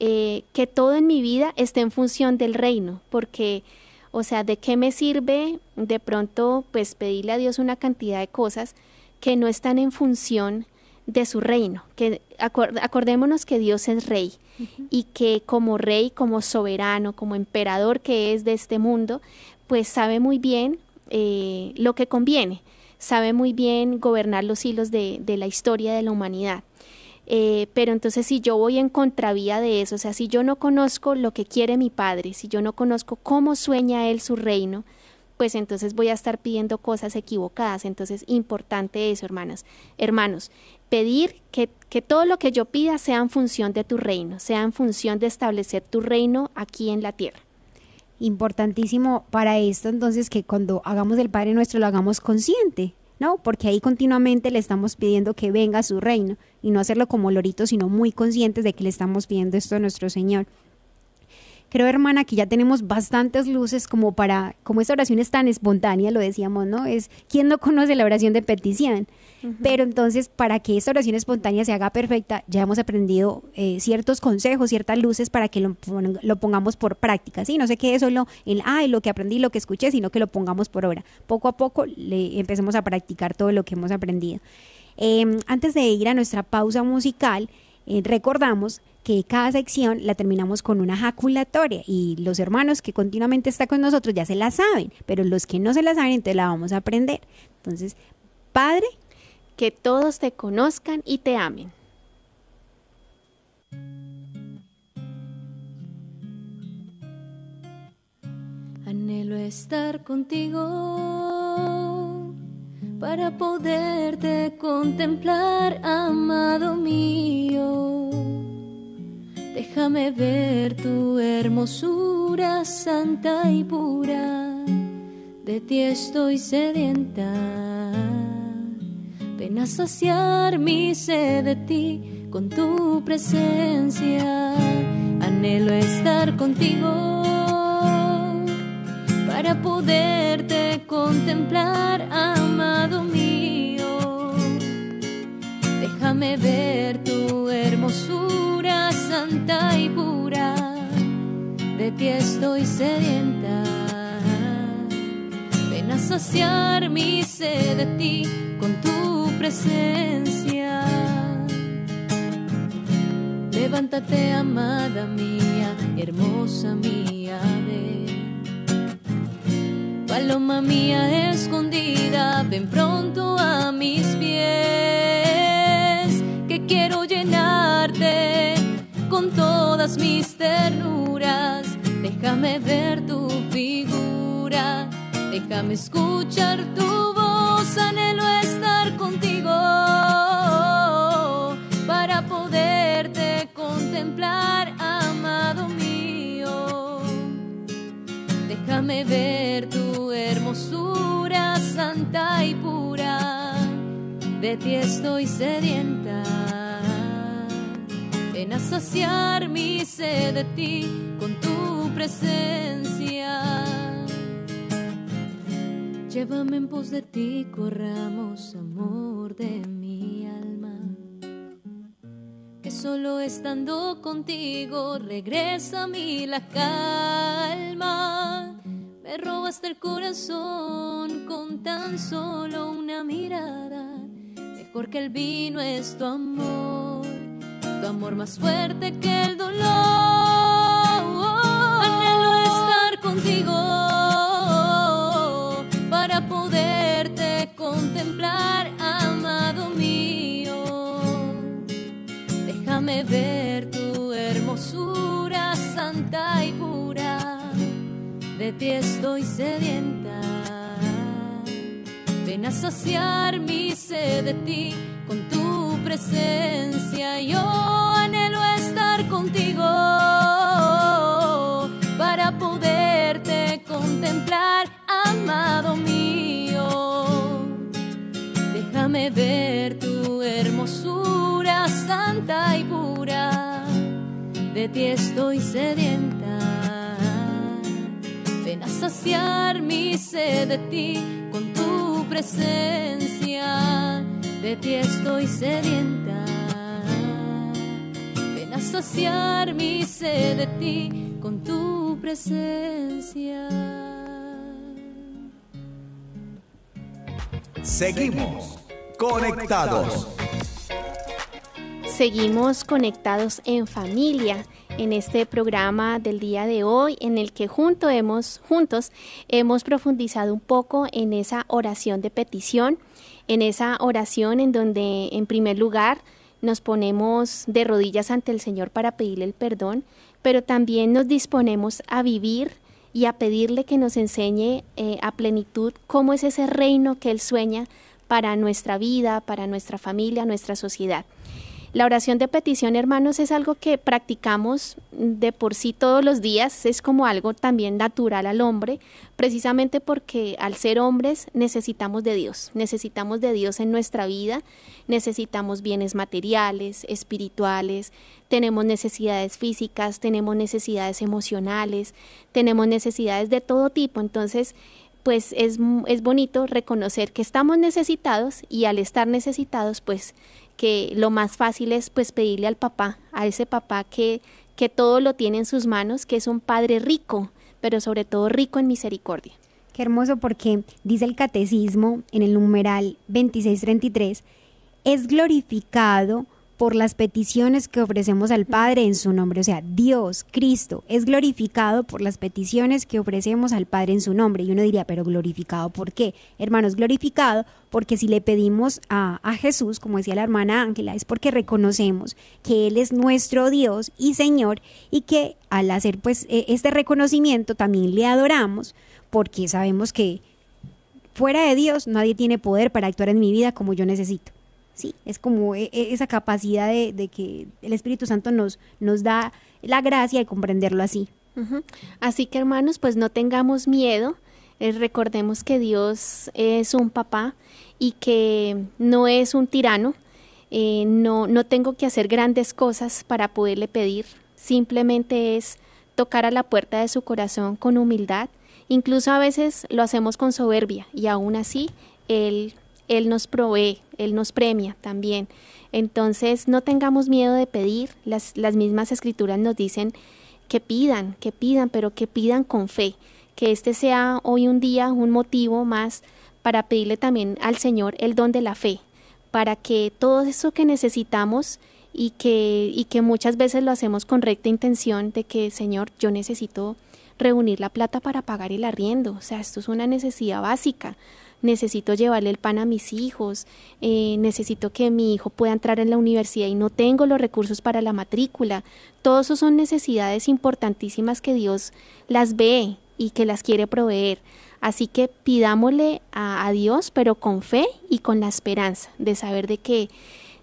[SPEAKER 5] eh, que todo en mi vida esté en función del reino, porque, o sea, ¿de qué me sirve de pronto pues pedirle a Dios una cantidad de cosas que no están en función de su reino, que acordémonos que Dios es rey y que como rey, como soberano, como emperador que es de este mundo, pues sabe muy bien eh, lo que conviene, sabe muy bien gobernar los hilos de, la historia de la humanidad. Eh, pero entonces si yo voy en contravía de eso, o sea, si yo no conozco lo que quiere mi padre, si yo no conozco cómo sueña él su reino, pues entonces voy a estar pidiendo cosas equivocadas. Entonces, importante eso, hermanas. Hermanos, pedir que, que, todo lo que yo pida sea en función de tu reino, sea en función de establecer tu reino aquí en la tierra.
[SPEAKER 3] Importantísimo para esto, entonces, que cuando hagamos el Padre Nuestro lo hagamos consciente, ¿no? Porque ahí continuamente le estamos pidiendo que venga su reino y no hacerlo como lorito, sino muy conscientes de que le estamos pidiendo esto a nuestro Señor. Creo, hermana, que ya tenemos bastantes luces como para, como esta oración es tan espontánea, lo decíamos, ¿no? Es, ¿quién no conoce la oración de petición? Pero entonces, para que esta oración espontánea se haga perfecta, ya hemos aprendido eh, ciertos consejos, ciertas luces para que lo, lo, pongamos por práctica, ¿sí? No qué es solo el, ay, lo que aprendí, lo que escuché, sino que lo pongamos por obra. Poco a poco le empecemos a practicar todo lo que hemos aprendido. Em, antes de ir a nuestra pausa musical, eh, recordamos que cada sección la terminamos con una jaculatoria y los hermanos que continuamente están con nosotros ya se la saben, pero los que no se la saben entonces la vamos a aprender. Entonces, Padre,
[SPEAKER 5] que todos te conozcan y te amen. Anhelo estar contigo para poderte contemplar, amado mío Déjame ver tu hermosura santa y pura. De ti estoy sedienta. Ven a saciar mi sed de ti con tu presencia. Anhelo estar contigo para poderte contemplar, amado mío. Déjame ver tu hermosura santa y pura, de ti estoy sedienta. Saciar mi sed de ti con tu presencia. Levántate, amada mía, hermosa mía, ven. Paloma mía escondida, ven pronto a mis pies, que quiero llenarte con todas mis ternuras. Déjame ver tu figura, déjame escuchar tu voz, anhelo estar contigo para poderte contemplar, amado mío. Déjame ver tu hermosura santa y pura, de ti estoy sedienta Ven a saciar mi sed de ti con tu presencia. Llévame en pos de ti, corramos amor de mi alma. Que solo estando contigo regresa a mí la calma. Me robaste el corazón con tan solo una mirada. Mejor que el vino es tu amor amor más fuerte que el dolor. contigo Déjame ver tu hermosura santa y pura. De ti estoy sedienta. Ven a saciar mi sed de ti con tu presencia. Yo anhelo estar contigo para poderte contemplar, amado mío. Déjame ver tu hermosura santa y pura. De ti estoy sedienta. Ven a saciar mi sed de ti con tu presencia de ti estoy sedienta. Ven a saciar mi sed de ti con tu presencia.
[SPEAKER 1] Seguimos conectados.
[SPEAKER 2] Seguimos conectados en familia en este programa del día de hoy en el que junto hemos, juntos hemos profundizado un poco en esa oración de petición en esa oración en donde en primer lugar nos ponemos de rodillas ante el Señor para pedirle el perdón, pero también nos disponemos a vivir y a pedirle que nos enseñe eh, a plenitud cómo es ese reino que Él sueña para nuestra vida, para nuestra familia, nuestra sociedad. La oración de petición, hermanos, es algo que practicamos de por sí todos los días, es como algo también natural al hombre, precisamente porque al ser hombres necesitamos de Dios, necesitamos de Dios en nuestra vida, necesitamos bienes materiales, espirituales, tenemos necesidades físicas, tenemos necesidades emocionales, tenemos necesidades de todo tipo, entonces pues es, es bonito reconocer que estamos necesitados y al estar necesitados pues que lo más fácil es pues pedirle al papá, a ese papá que, que todo lo tiene en sus manos, que es un padre rico, pero sobre todo rico en misericordia.
[SPEAKER 3] Qué hermoso porque dice el catecismo en el numeral 2633, es glorificado por las peticiones que ofrecemos al Padre en su nombre. O sea, Dios, Cristo, es glorificado por las peticiones que ofrecemos al Padre en su nombre. Y uno diría, pero glorificado, ¿por qué? Hermanos, glorificado porque si le pedimos a, a Jesús, como decía la hermana Ángela, es porque reconocemos que Él es nuestro Dios y Señor y que al hacer pues e, este reconocimiento también le adoramos porque sabemos que fuera de Dios nadie tiene poder para actuar en mi vida como yo necesito. Sí, es como e, e, esa capacidad de, que el Espíritu Santo nos, nos da la gracia de comprenderlo así.
[SPEAKER 2] Así que hermanos, pues no tengamos miedo, eh, recordemos que Dios es un papá y que no es un tirano, eh, no, no tengo que hacer grandes cosas para poderle pedir, simplemente es tocar a la puerta de su corazón con humildad, incluso a veces lo hacemos con soberbia y aún así Él él nos provee, Él nos premia también. Entonces no tengamos miedo de pedir, las, las mismas escrituras nos dicen que pidan, que pidan, pero que pidan con fe, que este sea hoy un día un motivo más para pedirle también al Señor el don de la fe, para que todo eso que necesitamos y que, y que muchas veces lo hacemos con recta intención de que, Señor, yo necesito reunir la plata para pagar el arriendo, o sea, esto es una necesidad básica necesito llevarle el pan a mis hijos, eh, necesito que mi hijo pueda entrar en la universidad y no tengo los recursos para la matrícula. Todos eso son necesidades importantísimas que Dios las ve y que las quiere proveer. Así que pidámosle a, a Dios, pero con fe y con la esperanza de saber de que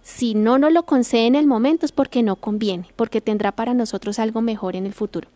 [SPEAKER 2] si no nos lo concede en el momento es porque no conviene, porque tendrá para nosotros algo mejor en el futuro.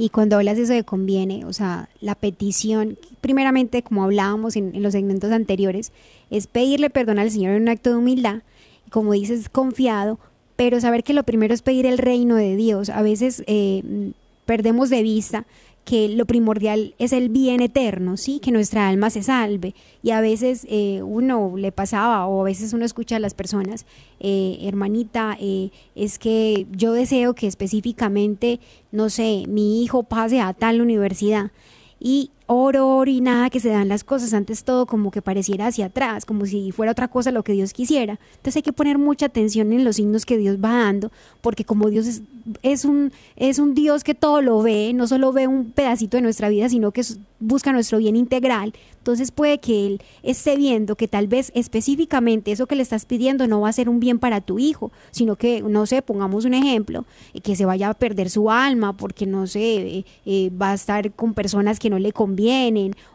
[SPEAKER 3] Y cuando hablas eso de conviene, o sea, la petición, primeramente, como hablábamos en, los segmentos anteriores, es pedirle perdón al Señor en un acto de humildad, como dices, confiado, pero saber que lo primero es pedir el reino de Dios. A veces eh, perdemos de vista que lo primordial es el bien eterno, ¿sí? Que nuestra alma se salve. Y a veces eh, uno le pasaba, o a veces uno escucha a las personas, eh, hermanita, eh, es que yo deseo que específicamente, no sé, mi hijo pase a tal universidad. Y oro, oro y nada que se dan las cosas, antes todo como que pareciera hacia atrás, como si fuera otra cosa lo que Dios quisiera. Entonces hay que poner mucha atención en los signos que Dios va dando, porque como Dios es, un, es un Dios que todo lo ve, no solo ve un pedacito de nuestra vida, sino que busca nuestro bien integral. Entonces puede que Él esté viendo que tal vez específicamente eso que le estás pidiendo no va a ser un bien para tu hijo, sino que, no sé, pongamos un ejemplo, que se vaya a perder su alma porque, no sé, eh, eh, va a estar con personas que no le convienen,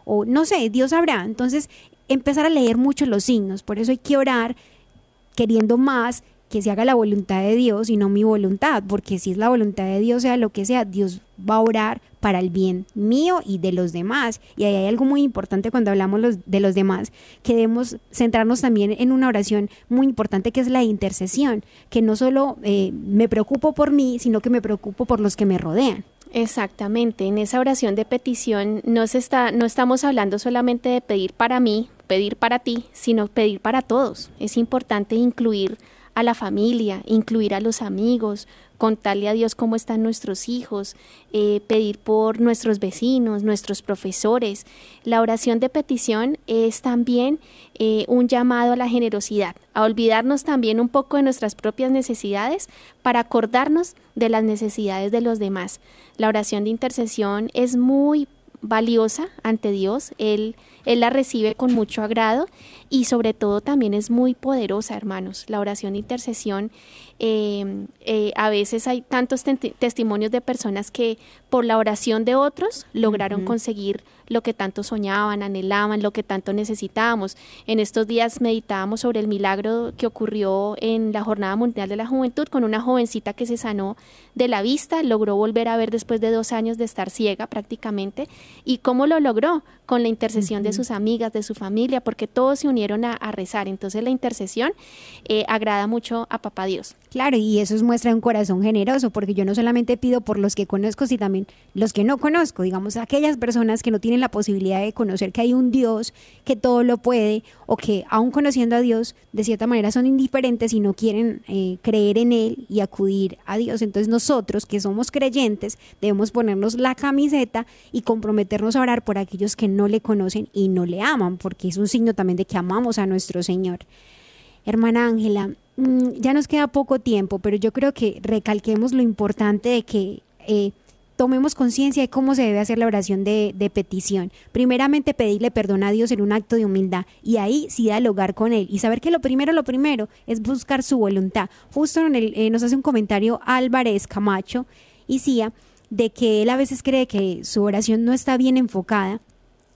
[SPEAKER 3] o no sé, Dios sabrá. Entonces, empezar a leer mucho los signos, por eso hay que orar queriendo más que se haga la voluntad de Dios y no mi voluntad, porque si es la voluntad de Dios, sea lo que sea, Dios va a orar para el bien mío y de los demás. Y ahí hay algo muy importante cuando hablamos de los demás, que debemos centrarnos también en una oración muy importante que es la intercesión, que no solo eh, me preocupo por mí, sino que me preocupo por los que me rodean.
[SPEAKER 2] Exactamente, en esa oración de petición no, se está, no estamos hablando solamente de pedir para mí, pedir para ti, sino pedir para todos. Es importante incluir a la familia, incluir a los amigos, contarle a Dios cómo están nuestros hijos, eh, pedir por nuestros vecinos, nuestros profesores. La oración de petición es también eh, un llamado a la generosidad, a olvidarnos también un poco de nuestras propias necesidades para acordarnos de las necesidades de los demás. La oración de intercesión es muy valiosa ante Dios, Él, Él la recibe con mucho agrado y sobre todo también es muy poderosa, hermanos. La oración de intercesión, eh, eh, a veces hay tantos testimonios de personas que por la oración de otros lograron conseguir lo que tanto soñaban, anhelaban, lo que tanto necesitábamos. En estos días meditábamos sobre el milagro que ocurrió en la Jornada Mundial de la Juventud con una jovencita que se sanó de la vista, logró volver a ver después de dos años de estar ciega prácticamente. ¿Y cómo lo logró? Con la intercesión de sus amigas, de su familia, porque todos se unieron a, rezar. Entonces la intercesión eh, agrada mucho a Papá Dios.
[SPEAKER 3] Claro, y eso es muestra de un corazón generoso, porque yo no solamente pido por los que conozco, sino también los que no conozco, digamos, aquellas personas que no tienen la posibilidad de conocer que hay un Dios que todo lo puede, o que aún conociendo a Dios, de cierta manera son indiferentes y no quieren eh, creer en Él y acudir a Dios. Entonces nosotros, que somos creyentes, debemos ponernos la camiseta y comprometernos a orar por aquellos que no le conocen y no le aman, porque es un signo también de que amamos a nuestro Señor. Hermana Ángela, ya nos queda poco tiempo, pero yo creo que recalquemos lo importante de que eh, tomemos conciencia de cómo se debe hacer la oración de, petición. Primeramente pedirle perdón a Dios en un acto de humildad y ahí sí dialogar con Él y saber que lo primero, lo primero es buscar su voluntad. Justo en el, eh, nos hace un comentario Álvarez Camacho y Cía de que él a veces cree que su oración no está bien enfocada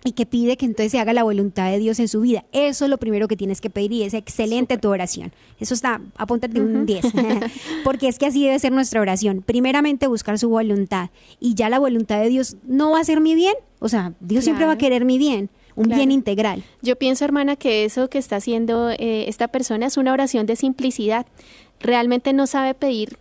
[SPEAKER 3] y que pide que entonces se haga la voluntad de Dios en su vida. Eso es lo primero que tienes que pedir y es excelente tu oración. Eso está, apúntate un 10, porque es que así debe ser nuestra oración. Primeramente buscar su voluntad y ya la voluntad de Dios no va a ser mi bien, o sea, Dios siempre va a querer mi bien un bien integral.
[SPEAKER 2] Yo pienso, hermana, que eso que está haciendo eh, esta persona es una oración de simplicidad. Realmente no sabe pedir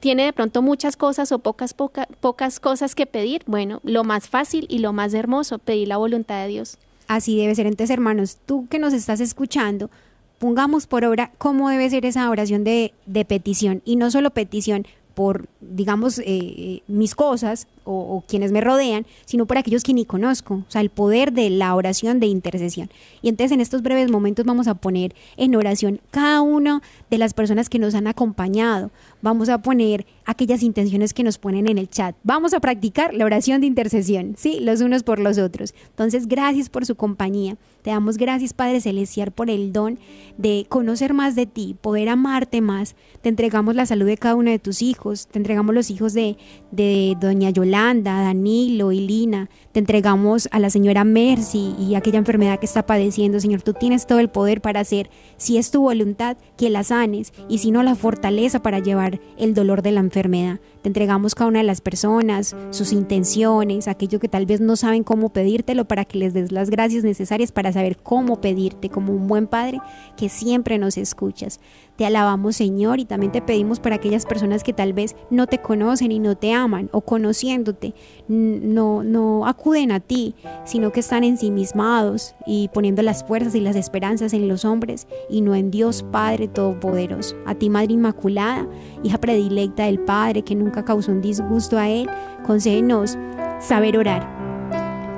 [SPEAKER 2] tiene de pronto muchas cosas o pocas, pocas cosas que pedir, bueno, lo más fácil y lo más hermoso, pedir la voluntad de Dios.
[SPEAKER 3] Así debe ser. Entonces, hermanos, tú que nos estás escuchando, pongamos por obra cómo debe ser esa oración de, de petición. Y no solo petición por, digamos, eh, eh, mis cosas o, quienes me rodean, sino por aquellos que ni conozco, o sea, el poder de la oración de intercesión. Y entonces en estos breves momentos vamos a poner en oración cada una de las personas que nos han acompañado, vamos a poner aquellas intenciones que nos ponen en el chat, vamos a practicar la oración de intercesión, ¿sí? Los unos por los otros. Entonces, gracias por su compañía. Te damos gracias, Padre Celestial, por el don de conocer más de ti, poder amarte más. Te entregamos la salud de cada uno de tus hijos, te entregamos los hijos de, de Doña Yolanda, Danilo y Lina. Te entregamos a la señora Mercy y aquella enfermedad que está padeciendo. Señor, tú tienes todo el poder para hacer, si es tu voluntad, que la sanes y si no, la fortaleza para llevar el dolor de la enfermedad. Te entregamos cada una de las personas, sus intenciones, aquello que tal vez no saben cómo pedírtelo para que les des las gracias necesarias para saber cómo pedirte como un buen padre que siempre nos escuchas. Te alabamos Señor y también te pedimos para aquellas personas que tal vez no te conocen y no te aman o conociéndote no, no acuden a ti, sino que están ensimismados y poniendo las fuerzas y las esperanzas en los hombres y no en Dios Padre Todopoderoso. A ti Madre Inmaculada, hija predilecta del Padre que nunca causó un disgusto a Él, concédenos saber orar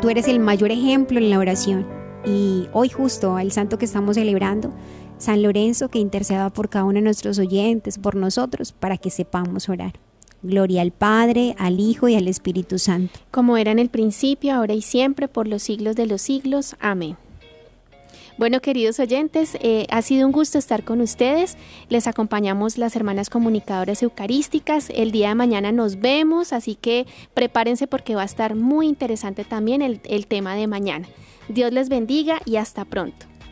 [SPEAKER 3] tú eres el mayor ejemplo en la oración. Y hoy justo el santo que estamos celebrando, San Lorenzo, que interceda por cada uno de nuestros oyentes, por nosotros, para que sepamos orar. Gloria al Padre, al Hijo y al Espíritu Santo.
[SPEAKER 2] Como era en el principio, ahora y siempre, por los siglos de los siglos. Amén. Bueno, queridos oyentes, eh, ha sido un gusto estar con ustedes. Les acompañamos las hermanas comunicadoras eucarísticas. El día de mañana nos vemos, así que prepárense porque va a estar muy interesante también el, el tema de mañana. Dios les bendiga y hasta pronto.